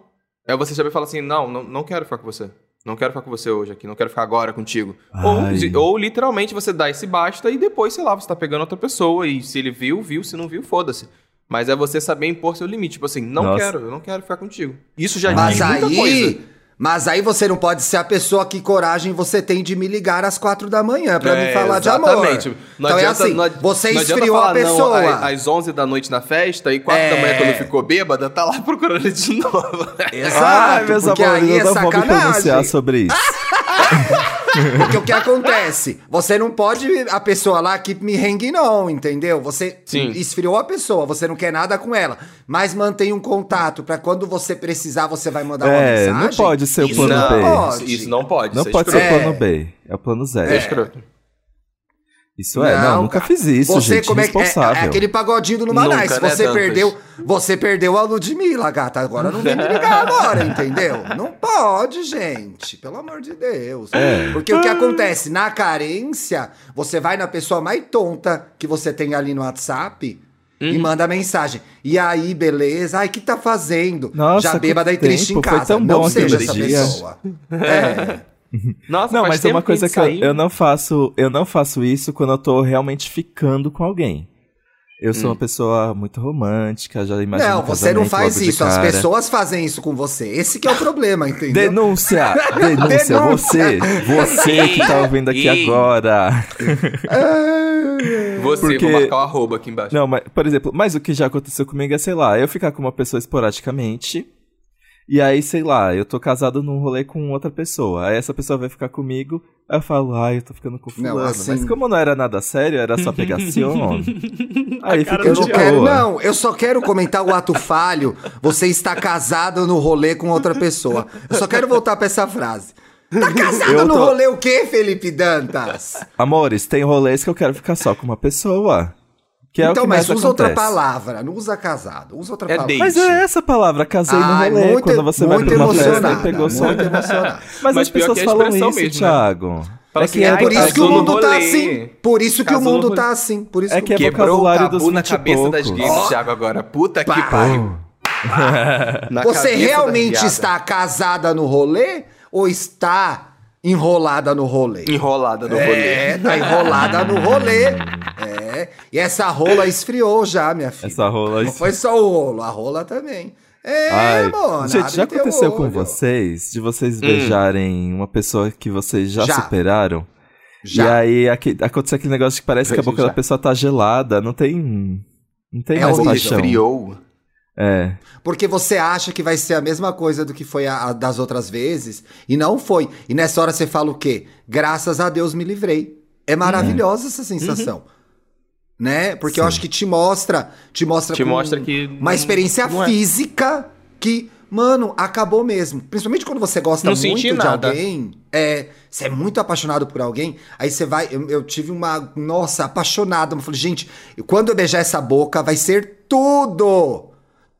É você saber falar assim, não, não, não quero ficar com você. Não quero ficar com você hoje aqui, não quero ficar agora contigo. Ou, Ai. ou literalmente você dá esse basta e depois, sei lá, você tá pegando outra pessoa e se ele viu, viu, se não viu, foda-se. Mas é você saber impor seu limite. Tipo assim, não Nossa. quero, eu não quero ficar contigo. Isso já Mas diz muita coisa. Mas aí você não pode ser a pessoa que coragem você tem de me ligar às quatro da manhã pra É, me falar de amor. exatamente. Não então adianta- é assim, não você não esfriou a falar não pessoa. a- às 11 da noite na festa e 4 É. da manhã quando ficou bêbada, tá lá procurando de novo. Exato, Ai, meus porque amores, aí eu é não vou me pronunciar sobre isso. Porque o que acontece? Você não pode a pessoa lá que me rengue não, entendeu? Você Sim. esfriou a pessoa, você não quer nada com ela, mas mantém um contato pra quando você precisar você vai mandar uma É, mensagem. não pode ser o Isso plano não B. pode. Isso não pode. Não é pode ser o É. plano B. É o plano zero. É escroto. Isso é, não, Não, nunca fiz isso, Você gente. como é, que- é, responsável. é aquele pagodinho do Nunca, Numanais. né, você perdeu, você perdeu a Ludmilla, gata. Agora não vem me ligar agora, entendeu? Não pode, gente. Pelo amor de Deus. É. Porque o que acontece na carência, você vai na pessoa mais tonta que você tem ali no WhatsApp. E Uhum. manda mensagem. E aí, beleza? Ai, o que tá fazendo? Nossa, Já bêbada e triste em casa. tão não bom seja essa pessoa. É. Nossa, Não, mas é uma coisa que gente eu, eu não faço. Eu não faço isso quando eu tô realmente ficando com alguém. Eu sou uma pessoa muito romântica, já imagino Não, um você não faz isso. As pessoas fazem isso com você. Esse que é o problema, entendeu? Denúncia! Denúncia! Denúncia. Você! Você que tá ouvindo aqui Ei. agora! Você, Porque- vou marcar o arroba aqui embaixo. Não, mas, por exemplo, mas o que já aconteceu comigo é, sei lá, eu ficar com uma pessoa esporadicamente. E aí, sei lá, eu tô casado num rolê com outra pessoa. Aí essa pessoa vai ficar comigo. Aí eu falo, ai, eu tô ficando com Não, fulano. assim- Mas como não era nada sério, era só pegação. aí fica Eu de não boa. quero, não. Eu só quero comentar o ato falho. Você está casado no rolê com outra pessoa. Eu só quero voltar pra essa frase. Tá casado Eu no tô- rolê o quê, Felipe Dantas? Amores, tem rolês que eu quero ficar só com uma pessoa. Que é o então, que mas usa outra acontece. palavra. Não usa casado. Usa outra É palavra. date. Mas é essa palavra, casei Ai, no rolê, muito- quando você vai pra uma festa e pegou só. Mas, Mas as pessoas é a falam isso, mesmo, né? Thiago. Fala é assim, que é ai, Por isso que o mundo tá assim. Por isso que o mundo tá assim. Por isso É que, é Quebrou o vocabulário dos tabu na 20 cabeça das gays. Thiago, agora. Puta que pariu. Você realmente está casada no rolê ou está enrolada no rolê? enrolada no É, rolê. tá enrolada no rolê. É. E essa rola esfriou já, minha filha. Essa rola. Não foi só o rolo, a rola também. É, Ai, mano. gente, já aconteceu com vocês de vocês beijarem uma pessoa que vocês já, Já. superaram? Já. E aí aque- aconteceu aquele negócio que parece que a boca Já. da pessoa tá gelada, não tem. Não tem É mais paixão. Friou. É. Porque você acha que vai ser a mesma coisa do que foi a, a das outras vezes, e não foi. E nessa hora você fala o quê? Graças a Deus me livrei. É maravilhosa essa sensação. Né? Porque eu Sim. acho que te mostra, te mostra Te mostra que uma não- experiência não é. física que, mano, acabou mesmo. Principalmente quando você gosta Não muito senti de nada. alguém, é, você é muito apaixonado por alguém, aí você vai, eu, eu tive uma, nossa, apaixonada, eu falei, gente, quando eu beijar essa boca vai ser tudo.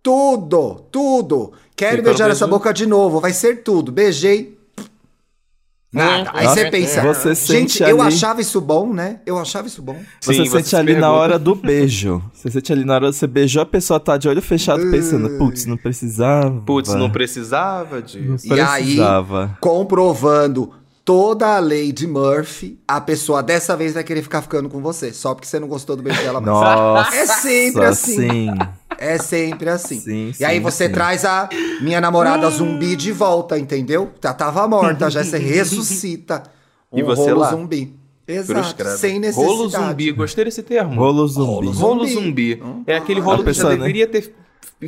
Tudo, tudo. Quero beijar essa boca de novo, vai ser tudo. Beijei. Nada. Aí você pensa, você gente, sente eu ali- achava isso bom, né? Eu achava isso bom. Você Sim, sente se ali na pergunta. hora do beijo. Você sente ali na hora você beijou a pessoa, tá de olho fechado pensando, putz, não precisava. Putz, não precisava disso. E aí, Precisava. comprovando toda a lei de Murphy, a pessoa dessa vez vai querer ficar ficando com você, só porque você não gostou do beijo dela mais. Nossa, É sempre assim. sim. É sempre assim. Sim, e aí sim, você sim. traz a minha namorada zumbi de volta, entendeu? Já tava morta, já você ressuscita um E você rolo lá? zumbi. Exato, sem necessidade. Rolo zumbi, gostei desse termo. Rolo zumbi. Rolo Rolo zumbi. zumbi. É aquele rolo que pessoa, já né? deveria ter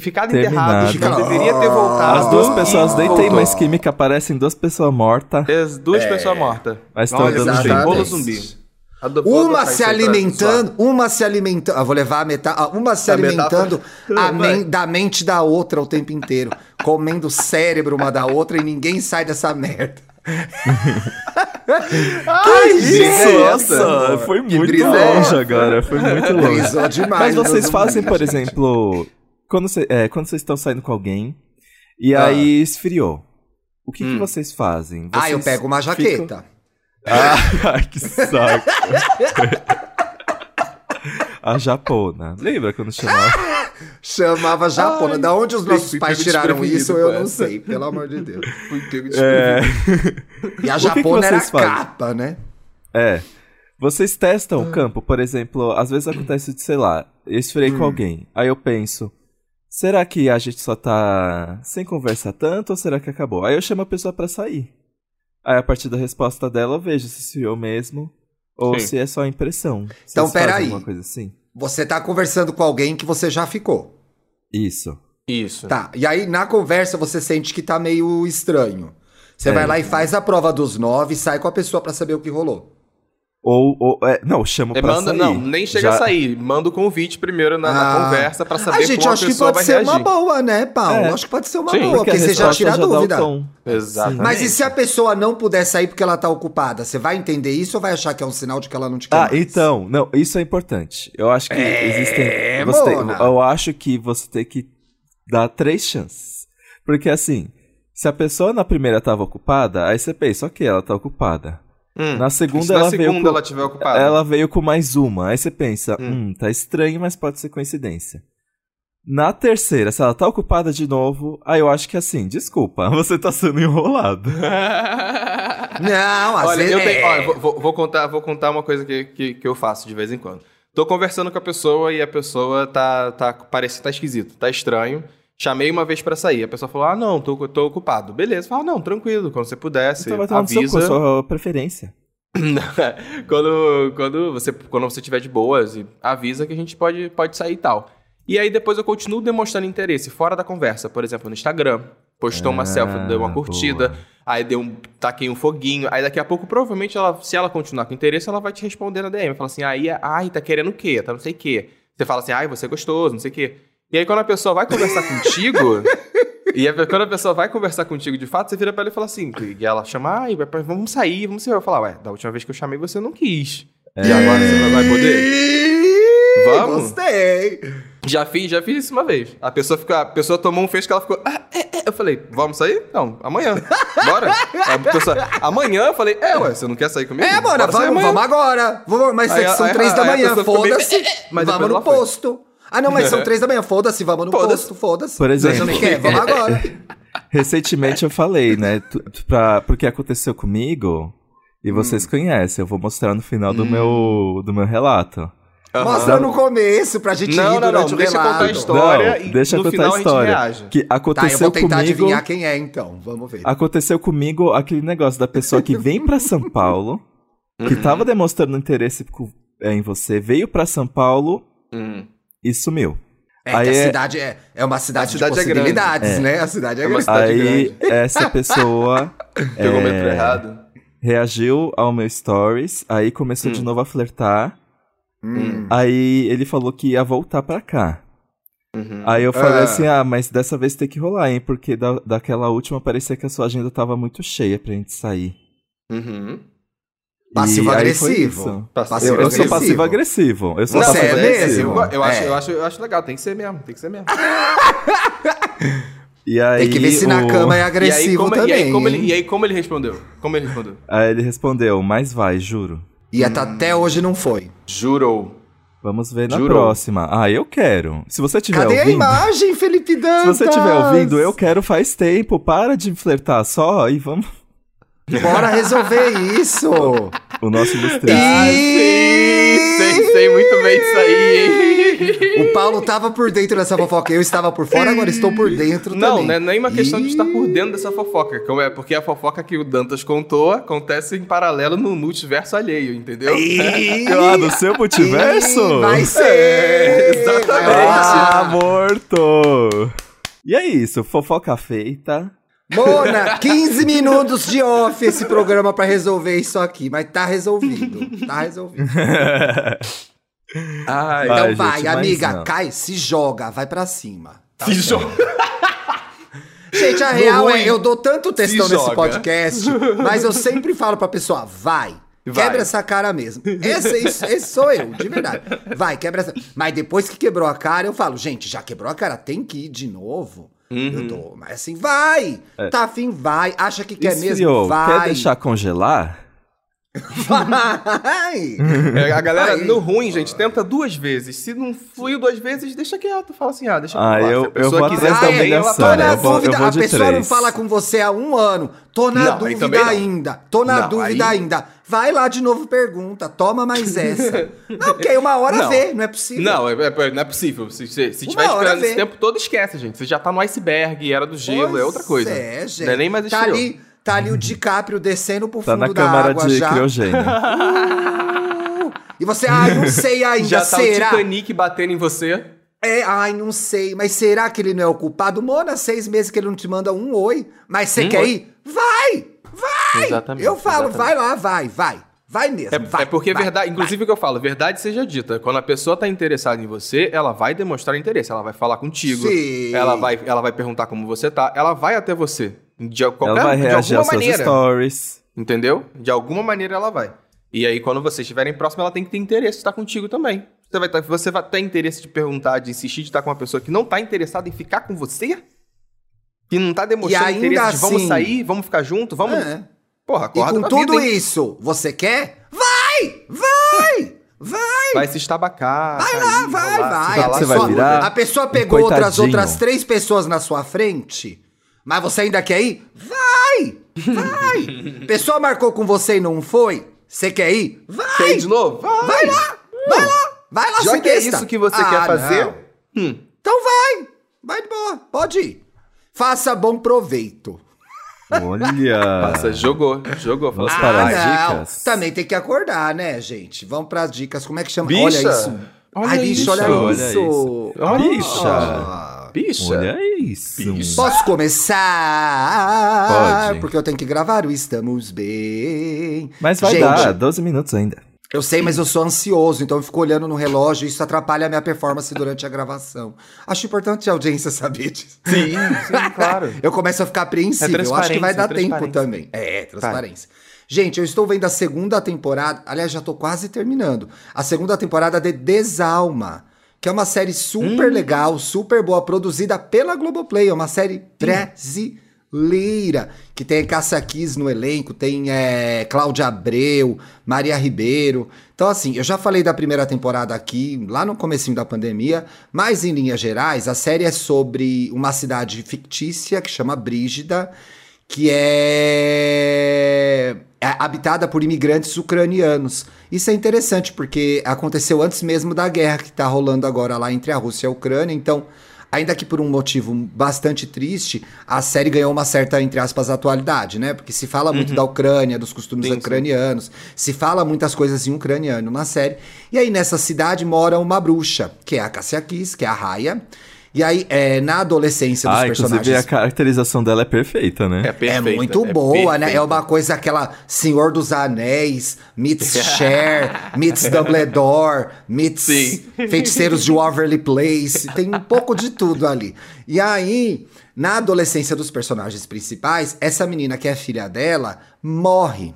ficado Terminado. enterrado, já deveria ter voltado. As duas pessoas nem têm Voltou. mais química, parecem duas pessoas mortas. As duas pessoas mortas. Mas estão dando jeito. Rolo zumbi. Uma adotar se alimentando, uma se alimentando. Eu vou levar a metade. Uma se A alimentando metáfora. a men- da mente da outra o tempo inteiro. Comendo o cérebro uma da outra e ninguém sai dessa merda. Ai, gente, Nossa, foi muito é longe agora, foi muito longe. Mas vocês fazem, por gente. exemplo, quando, cê- é, quando vocês estão saindo com alguém e Ah. aí esfriou. O que, que Hum. vocês fazem? Ah, eu Vocês pego uma ficam- jaqueta. Ah, que saco. A japona. Lembra quando chamava? Chamava japona. Ai, da onde os nossos pais tiraram isso, eu não sei, pelo amor de Deus. Fui pego de É, E a que que japona era vocês fazem? capa, né? é. Vocês testam Ah. o campo, por exemplo, às vezes acontece de, sei lá, eu esfriei Hum. com alguém. Aí eu penso, será que a gente só tá sem conversar tanto ou será que acabou? Aí eu chamo a pessoa pra sair. Aí a partir da resposta dela eu vejo se esfriou mesmo ou Sim. se é só impressão. Vocês Então, peraí. alguma coisa assim? Você tá conversando com alguém que você já ficou. Isso. Isso. Tá. E aí, na conversa, você sente que tá meio estranho. Você É. vai lá e faz a prova dos nove e sai com a pessoa pra saber o que rolou. Ou, ou é, não, chamo É, pra manda, sair. não, nem chega Já- a sair. Manda o convite primeiro na, na Ah. conversa pra saber Ai, gente, como eu a acho que pode ser uma boa, né, Paulo? É. Acho que pode ser uma Sim, boa, Porque porque você já tira a dúvida. Exatamente. Mas e se a pessoa não puder sair porque ela tá ocupada? Você vai entender isso ou vai achar que é um sinal de que ela não te quer Ah, mais? então, não, isso é importante. Eu acho que É, existem. você eu acho que você tem que dar três chances. Porque assim, se a pessoa na primeira tava ocupada, aí você pensa, ok, ela tá ocupada. Hum. Na segunda se na ela segunda veio com, ela tiver ocupada? ela veio com mais uma. Aí você pensa, hum. tá estranho, mas pode ser coincidência. Na terceira, se ela tá ocupada de novo, aí eu acho que assim, desculpa, você tá sendo enrolado. Não, às Olha, vezes. eu tenho, é. olha, vou- vou, vou contar, vou contar uma coisa que, que, que eu faço de vez em quando. Tô conversando com a pessoa e a pessoa tá, tá parece tá esquisito, tá estranho. Chamei uma vez pra sair. A pessoa falou: "Ah, não, tô, tô ocupado". Beleza. Fala: "Não, tranquilo, quando você puder, você Então vai tomar no seu avisa". sua preferência. quando, quando, você, quando você tiver de boas, e avisa que a gente pode, pode sair e tal. E aí depois eu continuo demonstrando interesse fora da conversa. Por exemplo, no Instagram. Postou uma Ah, selfie, deu uma curtida. boa. Aí deu um. Taquei um foguinho. Aí daqui a pouco, provavelmente, ela, se ela continuar com interesse, ela vai te responder na DM. Fala assim, aí, ai, tá querendo o quê? Tá não sei o quê. Você fala assim, ai, você é gostoso, não sei o quê. E aí, quando a pessoa vai conversar contigo. E aí, quando a pessoa vai conversar contigo de fato, você vira pra ela e fala assim. E ela chama, ai, vamos sair, vamos sair. Eu falar, ué, da última vez que eu chamei você não quis. E agora você vai poder? Vamos? Gostei. Já fiz, já fiz isso uma vez. A pessoa, ficou, a pessoa tomou um fez que ela ficou. "Ah, é, é." Eu falei, vamos sair? Não, amanhã. Bora. A pessoa, amanhã eu falei, é, ué, você não quer sair comigo? É, Bora vamos, amanhã." vamos agora. Vamos, mas Aí são aí- três da aí a manhã, foda-se. Mas Vamos no ela foi. Ah, não, mas são três da manhã, foda-se, vamos no Foda-se. posto, foda-se. Por exemplo. Não quer? Vamos agora. Recentemente eu falei, né? tu- tu- pra, porque aconteceu comigo e Hum. vocês conhecem. Eu vou mostrar no final do, meu, do meu relato. Aham. Mostra no começo pra gente Não, rir não, não, deixa eu relato. contar a história. Não, e deixa eu no contar final a a gente história. reage. Que Tá, eu aconteceu vou tentar comigo. adivinhar quem é, então. Vamos ver. Aconteceu comigo aquele negócio da pessoa que vem pra São Paulo, que Uhum. tava demonstrando interesse é, em você, veio pra São Paulo Hum. E sumiu. É Aí que a é- cidade é, é uma cidade, A cidade de é grande. possibilidades, né? A cidade é, É uma grande. cidade Aí grande. essa pessoa Pegou o é, metrô errado. reagiu ao meu stories, aí começou Hum. de novo a flertar. Hum. Aí ele falou que ia voltar pra cá. Uhum. Aí eu falei Ah. assim, ah, mas dessa vez tem que rolar, hein? Porque da, daquela última parecia que a sua agenda tava muito cheia pra gente sair. Uhum. Passivo-agressivo. Passivo- Eu, eu sou Passivo-agressivo. Eu sou Você é passivo-agressivo. mesmo? Eu, acho, É. eu, acho, eu acho legal, tem que ser mesmo, tem que ser mesmo. E aí, Tem que ver se na o- cama é E aí, agressivo como, também. e, aí, como ele, e aí como ele respondeu? Como ele respondeu? Aí ele respondeu, mas vai, juro. E até- até hoje não foi. Jurou. Vamos ver na Jurou. próxima. Ah, eu quero. Se você tiver Cadê a ouvindo... imagem, Felipe Se Dantas? você estiver ouvindo, eu quero faz tempo. Para de flertar só e vamos... Bora resolver isso! O nosso ilustrado. Ah, sim, sei, sei muito bem disso aí, hein? O Paulo tava por dentro dessa fofoca, eu estava por fora, agora estou por dentro Não, também. não é nem uma questão de estar por dentro dessa fofoca. como é Porque a fofoca que o Dantas contou acontece em paralelo no multiverso alheio, entendeu? ih, Ah, do seu multiverso? ih, Vai ser! É, exatamente. Vai Ah, morto! E é isso, fofoca feita. Mona, 15 minutos de off esse programa pra resolver isso aqui, mas tá resolvido. Tá resolvido. Ai, Então Vai, vai, gente, amiga, não. cai, se joga, vai pra cima. Tá se certo. joga. Gente, a real é, eu dou tanto textão se nesse joga. podcast, mas eu sempre falo pra pessoa, vai. Vai. Quebra essa cara mesmo. Esse, esse, esse sou eu, de verdade. Vai, quebra essa. Mas depois que quebrou a cara, eu falo, gente, já quebrou a cara, tem que ir de novo. Uhum. Eu dou. Mas assim, vai! Tá afim, vai. Acha que quer mesmo? Esfriou, Vai. quer deixar congelar? Vai! É, a galera, Aí. no ruim, gente, tenta duas vezes. Se não fluiu duas vezes, deixa quieto. Fala assim, ah, deixa Ah, eu- Se a eu pessoa vou quiser também, ela Tô vai. na Eu dúvida, eu vou a pessoa não três. fala com você há um ano. Tô na Não, dúvida não. ainda. Tô na Não, dúvida aí- ainda. Vai lá de novo, pergunta. Toma mais essa. Não, porque aí uma hora Não. vê, não é possível. Não, é, é- não é possível. Se, se, se Uma tiver hora esperando esse tempo todo, esquece, gente. Você já tá no iceberg, era do gelo, Pois é outra coisa. É, gente. Não é nem mais tá ali, tá ali o DiCaprio descendo pro Tá fundo na da câmara água de já. criogênio. E você, ai, não sei ainda, Já tá será? o Titanic batendo em você. É, ai, não sei. Mas será que ele não é o culpado? Mona, seis meses que ele não te manda um oi. Mas você Um quer oi. ir? Vai! Vai! Exatamente, Eu falo, exatamente. vai lá, vai, vai. Vai mesmo, É, vai. é porque vai, verdade, vai. inclusive o que eu falo, verdade seja dita. Quando a pessoa tá interessada em você, ela vai demonstrar interesse, ela vai falar contigo, Sim. ela vai, ela vai perguntar como você tá, ela vai até você. De qualquer Ela vai de reagir suas maneira. stories. Entendeu? De alguma maneira ela vai. E aí, quando vocês estiverem próximos, ela tem que ter interesse de estar contigo também. Você vai, tá- você vai ter interesse de perguntar, de insistir de estar com uma pessoa que não tá interessada em ficar com você? Que não tá demonstrando interesse de vamos assim- sair, vamos ficar junto, vamos. É. Porra, E acorda com pra tudo vida, isso, você quer? Vai! Vai! Vai! Vai se estabacar. Vai cair, lá, vai, vai. A ralar Você vai virar a pessoa um pegou outras, outras três pessoas na sua frente, mas você ainda quer ir? Vai! Vai! pessoa marcou com você e não foi? Você quer ir? Vai! Quer ir de novo? Vai, Vai lá! Vai lá! Vai lá, Já que é isso que você Ah, quer fazer, hum, Então vai! Vai de boa, pode ir. Faça bom proveito. Olha. Passa, jogou, jogou. Vamos assim, parar "Ai, as Ah, dicas? Também tem que acordar, né, gente? Vamos pras dicas. Como é que chama? Bicha. Olha isso. Olha Ai, bicho, isso. olha, Olha isso. isso. Olha Bicha. Bicha. Olha isso. Bicha. Posso começar? Pode. Porque eu tenho que gravar o Estamos Bem. Mas vai Gente, dar, 12 minutos ainda. Eu sei, mas eu sou ansioso, então eu fico olhando no relógio e isso atrapalha a minha performance durante a gravação. Acho importante a audiência saber disso. Sim, sim, claro. Eu começo a ficar apreensível. É eu acho que vai dar transparência, tempo também. É, transparência. Gente, eu estou vendo a segunda temporada. Aliás, já tô quase terminando. A segunda temporada de Desalma. Que é uma série super Hum. legal, super boa, produzida pela Globoplay. É uma série brasileira. Que tem Cássia Kiss no elenco, tem é, Cláudia Abreu, Maria Ribeiro. Então, assim, eu já falei da primeira temporada aqui, lá no comecinho da pandemia. Mas, em linhas gerais, a série é sobre uma cidade fictícia que chama Brígida que é... é habitada por imigrantes ucranianos. Isso é interessante porque aconteceu antes mesmo da guerra que está rolando agora lá entre a Rússia e a Ucrânia. Então, ainda que por um motivo bastante triste, a série ganhou uma certa, entre aspas, atualidade, né? Porque se fala muito da Ucrânia, dos costumes Sim, sim. ucranianos, se fala muitas coisas em ucraniano na série. E aí nessa cidade mora uma bruxa, que é a Cassia Kiss, que é a Raya. E aí, é, na adolescência dos Ah, inclusive personagens... a caracterização dela é perfeita, né? É perfeita. É muito boa, né? É perfeita. uma coisa aquela Senhor dos Anéis, meets Cher, meets Dumbledore, meets Sim. Feiticeiros de Waverly Place. Tem um pouco de tudo ali. E aí, na adolescência dos personagens principais, essa menina que é filha dela morre.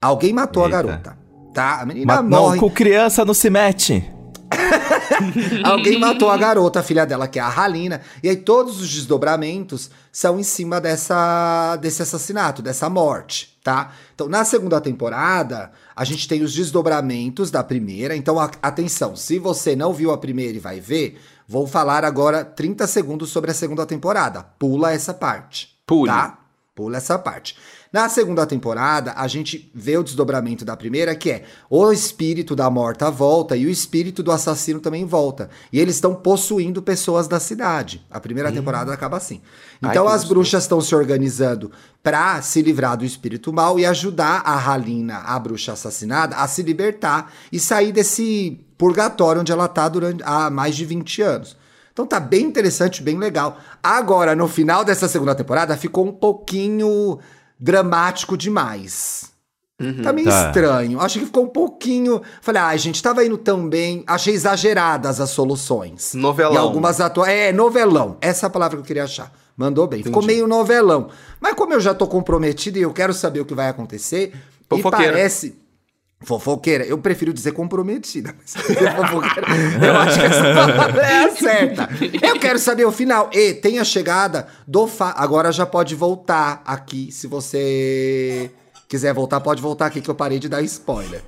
Alguém matou Eita. a garota. Tá? A menina Mas não, morre. com criança não se mete. Alguém matou a garota, a filha dela, que é a Halina. E aí todos os desdobramentos são em cima dessa, desse assassinato, dessa morte, tá? Então, na segunda temporada, a gente tem os desdobramentos da primeira. Então, a- atenção, se você não viu a primeira e vai ver, vou falar agora 30 segundos sobre a segunda temporada. Pula essa parte. Pule. Tá? Pula essa parte. Na segunda temporada, a gente vê o desdobramento da primeira, que é o espírito da morta volta e o espírito do assassino também volta. E eles estão possuindo pessoas da cidade. A primeira hum. temporada acaba assim. Então Ai, as bruxas estão se organizando para se livrar do espírito mal e ajudar a Halina, a bruxa assassinada, a se libertar e sair desse purgatório onde ela tá durante há mais de 20 anos. Então tá bem interessante, bem legal. Agora, no final dessa segunda temporada, ficou um pouquinho dramático demais. Uhum, tá meio tá. estranho. Acho que ficou um pouquinho. Falei, ai, ah, gente, tava indo tão bem. Achei exageradas as soluções. Novelão. E algumas atuações. É, novelão. Essa é a palavra que eu queria achar. Mandou bem. Entendi. Ficou meio novelão. Mas como eu já tô comprometido e eu quero saber o que vai acontecer, e parece. Fofoqueira, eu prefiro dizer comprometida, mas fofoqueira, eu acho que essa palavra é a certa. Eu quero saber o final. E tem a chegada do Fá. Agora já pode voltar aqui. Se você quiser voltar, pode voltar aqui que eu parei de dar spoiler.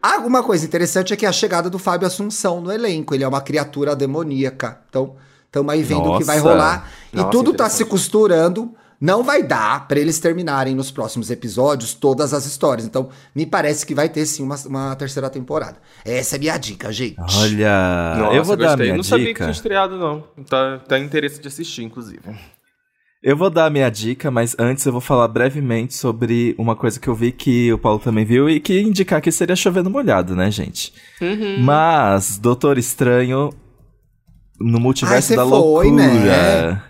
Alguma coisa interessante é que a chegada do Fábio Assunção no elenco. Ele é uma criatura demoníaca. Então, estamos aí vendo o que vai rolar. Nossa, e tudo tá se costurando não vai dar para eles terminarem nos próximos episódios todas as histórias. Então, me parece que vai ter sim uma, uma terceira temporada. Essa é minha dica, gente. Olha, Nossa, eu vou dar a minha não dica. Não sabia que tinha estreado, não. Tá, tá interesse de assistir, inclusive. Eu vou dar a minha dica, mas antes eu vou falar brevemente sobre uma coisa que eu vi que o Paulo também viu e que indicar que seria chovendo molhado, né, gente? Uhum. Mas Doutor Estranho no multiverso Ai, da foi, loucura. Né?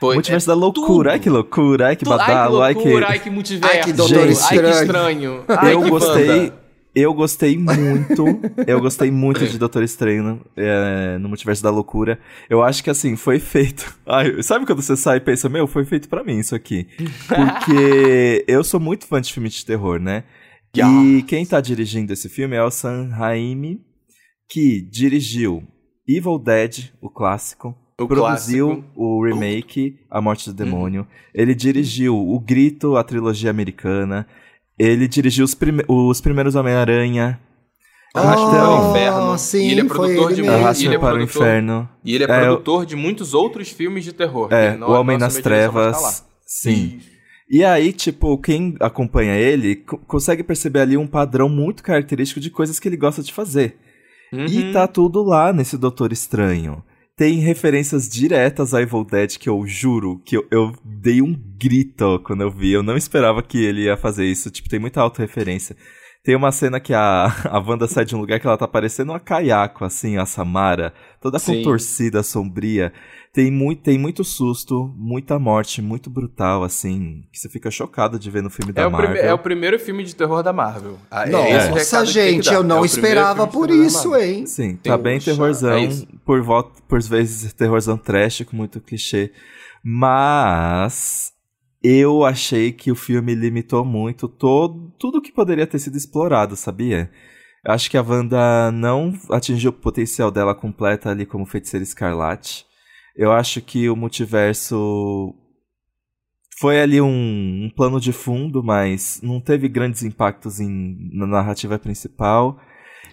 Foi, multiverso é da loucura. Tudo. Ai, que loucura. Ai, que badalo. Ai, que loucura. Ai, que multiverso. Ai, que doutor estranho. Ai, que estranho. Ai, eu que gostei... Eu gostei muito, eu gostei muito de Doutor Estranho é, no Multiverso da Loucura. Eu acho que assim, foi feito. Ai, sabe quando você sai e pensa, meu, foi feito para mim isso aqui? Porque eu sou muito fã de filme de terror, né? E quem tá dirigindo esse filme é o Sam Raimi, que dirigiu Evil Dead, o clássico, o produziu clássico. o remake A Morte do Demônio. Uhum. Ele dirigiu O Grito, a trilogia americana. Ele dirigiu os, prime os primeiros Homem-Aranha. Oh, Arraste para o Inferno. Sim, e ele é produtor de ele é para o Inferno. E ele é, é produtor de muitos outros filmes de terror. É, O Homem nas Trevas. Sim. E aí, tipo, quem acompanha ele consegue perceber ali um padrão muito característico de coisas que ele gosta de fazer. Uhum. E tá tudo lá nesse Doutor Estranho tem referências diretas a Evil Dead que eu juro que eu, eu, dei um grito quando eu vi. Eu não esperava que ele ia fazer isso. Tipo, tem muita autorreferência. Tem uma cena que a, a Wanda sai de um lugar que ela tá parecendo uma caiaco, assim, a Samara, toda Sim. contorcida, sombria. Tem muito, tem muito susto, muita morte, muito brutal, assim, que você fica chocado de ver no filme é da Marvel. É o primeiro filme de terror da Marvel. Ah, é Nossa, gente, eu não é esperava por isso, hein? Sim, tem tá bem terrorzão, é por, volta, por vezes terrorzão trash, com muito clichê. Mas eu achei que o filme limitou muito todo, tudo que poderia ter sido explorado, sabia? Eu acho que a Wanda não atingiu o potencial dela completa ali como feiticeira escarlate. Eu acho que o multiverso foi ali um, um, plano de fundo, mas não teve grandes impactos em, na narrativa principal.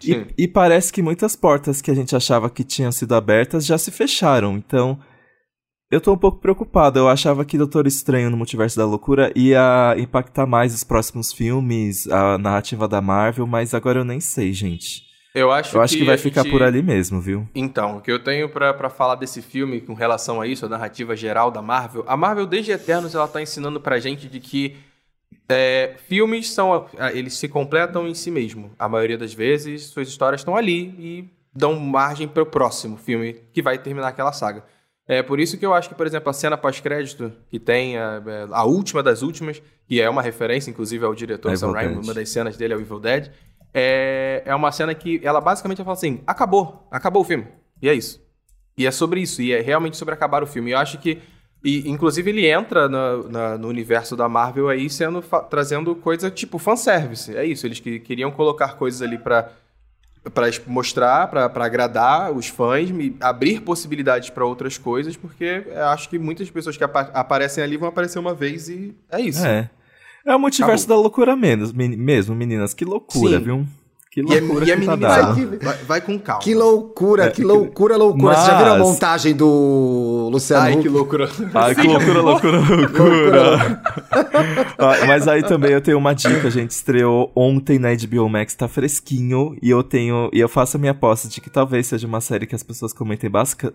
E, e, parece que muitas portas que a gente achava que tinham sido abertas já se fecharam. Então, eu tô um pouco preocupado. Eu achava que Doutor Estranho no Multiverso da Loucura ia impactar mais os próximos filmes, a narrativa da Marvel, mas agora eu nem sei, gente. Eu acho, eu acho que, que vai ficar gente... por ali mesmo, viu? Então, o que eu tenho para falar desse filme com relação a isso, a narrativa geral da Marvel, a Marvel desde Eternos ela tá ensinando pra gente de que é, filmes são eles se completam em si mesmo. A maioria das vezes suas histórias estão ali e dão margem para o próximo filme que vai terminar aquela saga. É por isso que eu acho que, por exemplo, a cena pós-crédito, que tem a, a, última das últimas, que é uma referência, inclusive, ao diretor Sam Raimi, uma das cenas dele é o Evil Dead, é, é uma cena que ela basicamente fala assim: acabou, acabou o filme. E é isso. E é sobre isso, e é realmente sobre acabar o filme. E eu acho que. E, inclusive, ele entra no, na, no universo da Marvel aí sendo trazendo coisa tipo fanservice. É isso. Eles que, queriam colocar coisas ali para para mostrar, para agradar os fãs, me abrir possibilidades para outras coisas, porque acho que muitas pessoas que apa aparecem ali vão aparecer uma vez e é isso. É. É o multiverso Acabou. da loucura menos, mesmo, meninas. Que loucura, Sim. viu? Que E loucura e a que tá menina dado. vai, vai, com calma. Que loucura, É, que loucura, loucura. Vocês já viram a Mas- montagem do Luciano Ai, Huck? que loucura. Ai, que loucura, loucura, loucura. Ah, Mas aí também eu tenho uma dica, gente. Estreou ontem na HBO Max, tá fresquinho. E eu tenho. E eu faço a minha aposta de que talvez seja uma série que as pessoas comentem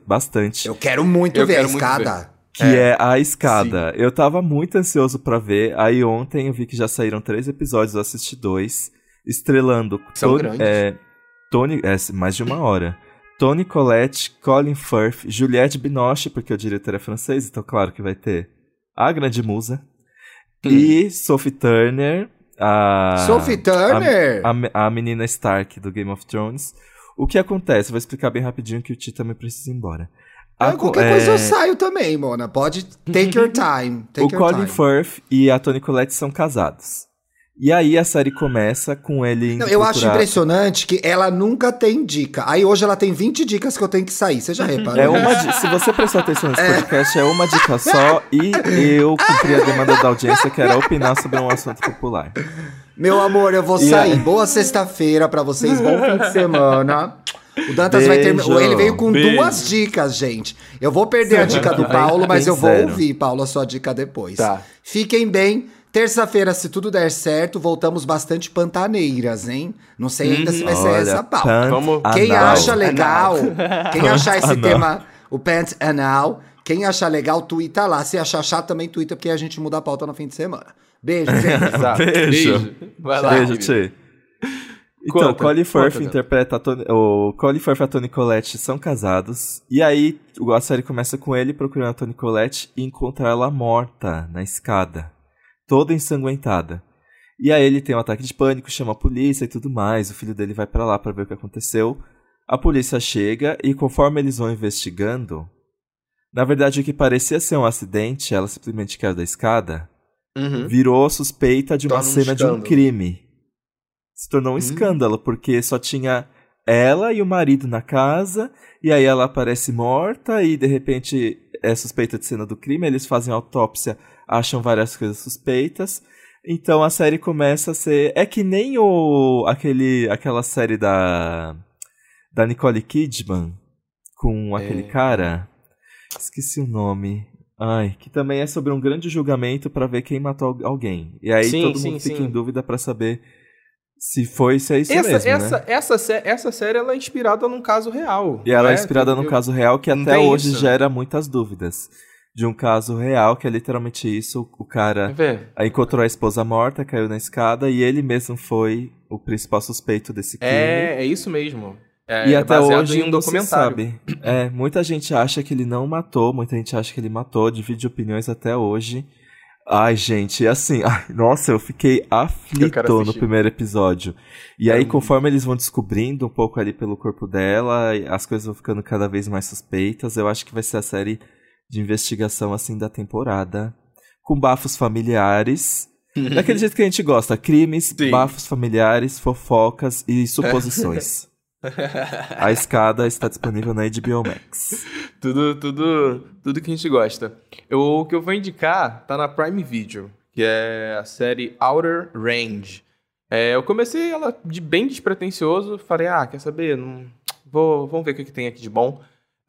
bastante. Eu quero muito Eu ver quero a muito escada. Que é, a escada. Eu tava muito ansioso pra ver. Aí ontem eu vi que já saíram três episódios, eu assisti dois. Estrelando São Tony, é, Tony. É, mais de uma hora. Tony Collette, Colin Firth, Juliette Binoche, porque o diretor é francês, então claro que vai ter a grande musa. Hum. E Sophie Turner, a. Sophie Turner. A, a menina Stark do Game of Thrones. O que acontece? Vou explicar bem rapidinho que o Ti também precisa ir embora. A Ah, qualquer é, coisa eu saio também, Mona. Pode take your time. Take o your Colin time. Firth e a Toni Collette são casados. E aí a série começa com ele indo Não, eu acho procurar- impressionante que ela nunca tem dica. Aí hoje ela tem 20 dicas que eu tenho que sair. Você já reparou? É uma di- Se você prestou atenção nesse podcast, é uma dica só e eu cumpri a demanda da audiência, que era opinar sobre um assunto popular. Meu amor, eu vou E sair. aí? Boa sexta-feira pra vocês. Bom fim de semana. O Dantas vai ter. Beijo. Ele veio com Beijo. duas dicas, gente. Eu vou perder a dica do Paulo, mas eu vou zero. ouvir, Paulo, a sua dica depois. Tá. Fiquem bem. Terça-feira, se tudo der certo, voltamos bastante pantaneiras, hein? Não sei ainda se vai ser Olha, essa pauta. Vamos- Quem anal. acha legal, quem achar esse Anal. tema, o pant anal, quem achar legal, tuita lá. Se achar chato, também tuita, porque a gente muda a pauta no fim de semana. Beijo, gente. Exato. Beijo. Vai lá. Beijo. Tchê. Então, Conta, Colin Firth conta, interpreta a Tony, o Colin Firth e a Toni Collette são casados. E aí a série começa com ele procurando a Toni Collette e encontra ela morta na escada, toda ensanguentada. E aí ele tem um ataque de pânico, chama a polícia e tudo mais. O filho dele vai pra lá pra ver o que aconteceu. A polícia chega e conforme eles vão investigando, na verdade o que parecia ser um acidente, ela simplesmente caiu da escada, Uhum. virou suspeita de uma Torna um cena de um crime. Se tornou um Hum. escândalo, porque só tinha ela e o marido na casa, e aí ela aparece morta, e de repente é suspeita de cena do crime, eles fazem autópsia, acham várias coisas suspeitas. Então a série começa a ser. É que nem o. aquele aquela série da. da Nicole Kidman com aquele É. cara. Esqueci o nome. Ai, que também é sobre um grande julgamento pra ver quem matou al- alguém. E aí Sim, todo sim, mundo fica sim. em dúvida pra saber se foi, se é isso essa, mesmo, essa, né? essa, essa série ela é inspirada num caso real. E ela não é inspirada num Eu- caso real que até hoje isso. gera muitas dúvidas. De um caso real, que é literalmente isso, o cara encontrou a esposa morta, caiu na escada e ele mesmo foi o principal suspeito desse crime. É, é isso mesmo. É, e até baseado hoje em um não se sabe. É, muita gente acha que ele não matou, muita gente acha que ele matou, divide opiniões até hoje. Ai, gente, assim, ai, nossa, eu fiquei aflito quero no primeiro episódio. E aí, Hum. conforme eles vão descobrindo um pouco ali pelo corpo dela, as coisas vão ficando cada vez mais suspeitas, eu acho que vai ser a série de investigação, assim, da temporada. Com bafos familiares. Daquele jeito que a gente gosta, crimes, Sim. bafos familiares, fofocas e suposições. A escada está disponível na HBO Max. Tudo, tudo, tudo que a gente gosta. Eu, o que eu vou indicar tá na Prime Video, que é a série Outer Range. É, eu comecei ela de bem despretensioso, falei, ah, quer saber? Não, vou, vamos ver o que, que tem aqui de bom.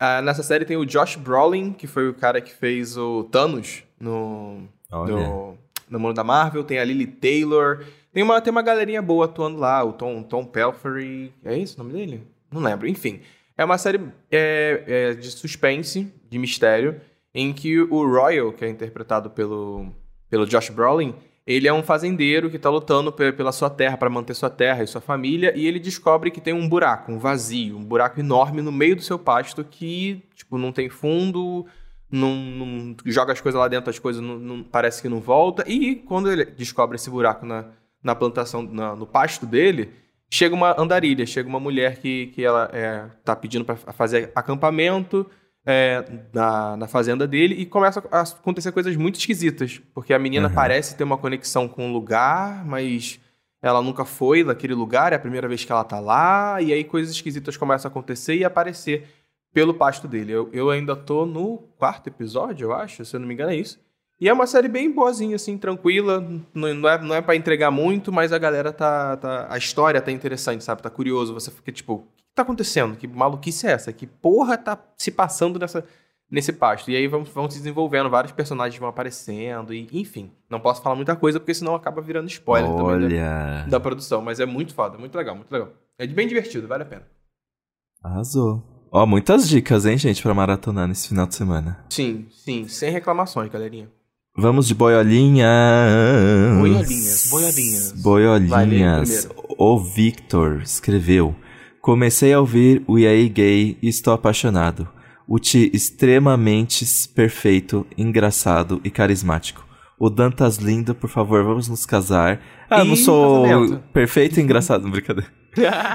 Ah, nessa série tem o Josh Brolin, que foi o cara que fez o Thanos no, no, no mundo da Marvel. Tem a Lily Taylor. Tem uma, tem uma galerinha boa atuando lá. O Tom, Tom Pelphrey. É isso o nome dele? Não lembro. Enfim. É uma série é, é, de suspense, de mistério, em que o Royal, que é interpretado pelo, pelo Josh Brolin, ele é um fazendeiro que tá lutando pe- pela sua terra, para manter sua terra e sua família, e ele descobre que tem um buraco, um vazio, um buraco enorme no meio do seu pasto que, tipo, não tem fundo, não, não- joga as coisas lá dentro, as coisas não, não- parece que não volta, e quando ele descobre esse buraco na, na plantação, na- no pasto dele, chega uma andarilha, chega uma mulher que, que ela é, tá pedindo para fazer acampamento é, na, na fazenda dele e começa a acontecer coisas muito esquisitas, porque a menina Uhum. parece ter uma conexão com o lugar, mas ela nunca foi naquele lugar, é a primeira vez que ela tá lá, e aí coisas esquisitas começam a acontecer e aparecer pelo pasto dele. Eu, eu ainda tô no quarto episódio, eu acho, se eu não me engano é isso. E é uma série bem boazinha, assim, tranquila. Não, não é, não é para entregar muito, mas a galera tá, tá. A história tá interessante, sabe? Tá curioso. Você fica tipo, tá acontecendo? Que maluquice é essa? Que porra tá se passando nessa, nesse pasto? E aí vão, vão se desenvolvendo, vários personagens vão aparecendo, e enfim. Não posso falar muita coisa, porque senão acaba virando spoiler Olha. também da, da produção. Mas é muito foda, muito legal, muito legal. É bem divertido, vale a pena. Arrasou. Ó, muitas dicas, hein, gente, pra maratonar nesse final de semana. Sim, sim, sem reclamações, galerinha. Vamos de boiolinhas. Boiolinhas, boiolinhas. Boiolinhas. O Victor escreveu: Comecei a ouvir o EA Gay e estou apaixonado. O Ti extremamente perfeito, engraçado e carismático. O Dantas lindo, por favor, vamos nos casar. Ah, não Ih, sou casamento. perfeito e engraçado, brincadeira.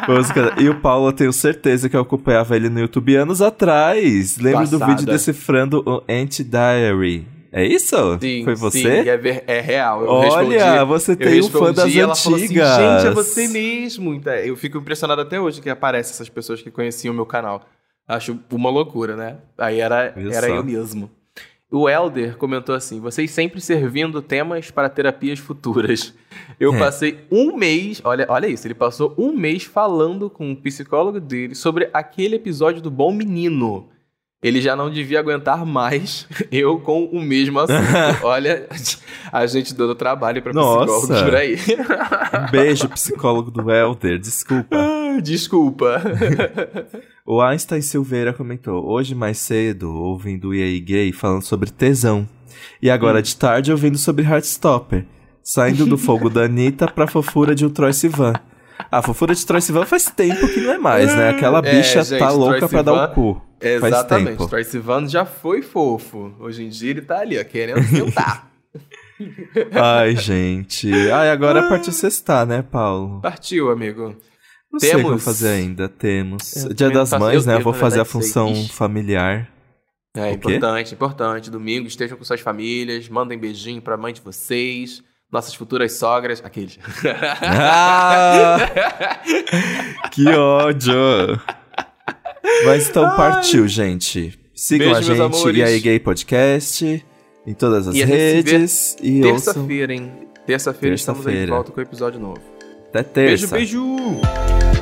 Vamos casar. E o Paulo, eu tenho certeza que eu acompanhava ele no YouTube anos atrás. Lembro do Passada. vídeo decifrando o Anti-Diary. É isso? Sim, Foi sim, você? é, ver- é real. Eu Olha, respondi- você tem um fã respondi das ela falou assim, antigas. Gente, é você mesmo. Então, Eu fico impressionado até hoje que aparecem essas pessoas que conheciam o meu canal. Acho uma loucura, né? Aí era, era eu mesmo. O Elder comentou assim: vocês sempre servindo temas para terapias futuras. Eu É. passei um mês, olha, olha isso, ele passou um mês falando com o psicólogo dele sobre aquele episódio do Bom Menino. Ele já não devia aguentar mais eu com o mesmo assunto. Olha, a gente dando trabalho para psicólogos Nossa. por aí. Um beijo, psicólogo do Helder. Desculpa. Ah, Desculpa. O Einstein Silveira comentou: Hoje mais cedo, ouvindo o EA Gay falando sobre tesão. E agora de tarde, ouvindo sobre Heartstopper. Saindo do fogo da Anitta pra fofura de um Troy Sivan. A fofura de Troy Sivan faz tempo que não é mais, né? Aquela É, bicha gente, tá louca Troye pra dar o Sivan- cu. Faz Exatamente. tempo. Troy Sivan já foi fofo. Hoje em dia ele tá ali, ó, querendo sentar. Ai, gente. Ai, agora partiu sextar, né, Paulo? Partiu, amigo. Não sei o que eu Temos- fazer ainda. Temos. Eu Dia das Mães, né? eu, vou na fazer a função Ixi. familiar. É importante, importante. Domingo estejam com suas famílias, mandem beijinho pra mãe de vocês, nossas futuras sogras, aqueles. Ah! que ódio! Mas então partiu, gente. Sigam Beijo, a gente e aí Gay Podcast em todas as E redes. E ouçam. Terça-feira, hein? Terça-feira estamos aí de volta com o episódio novo. Até terça. Beijo, beijo!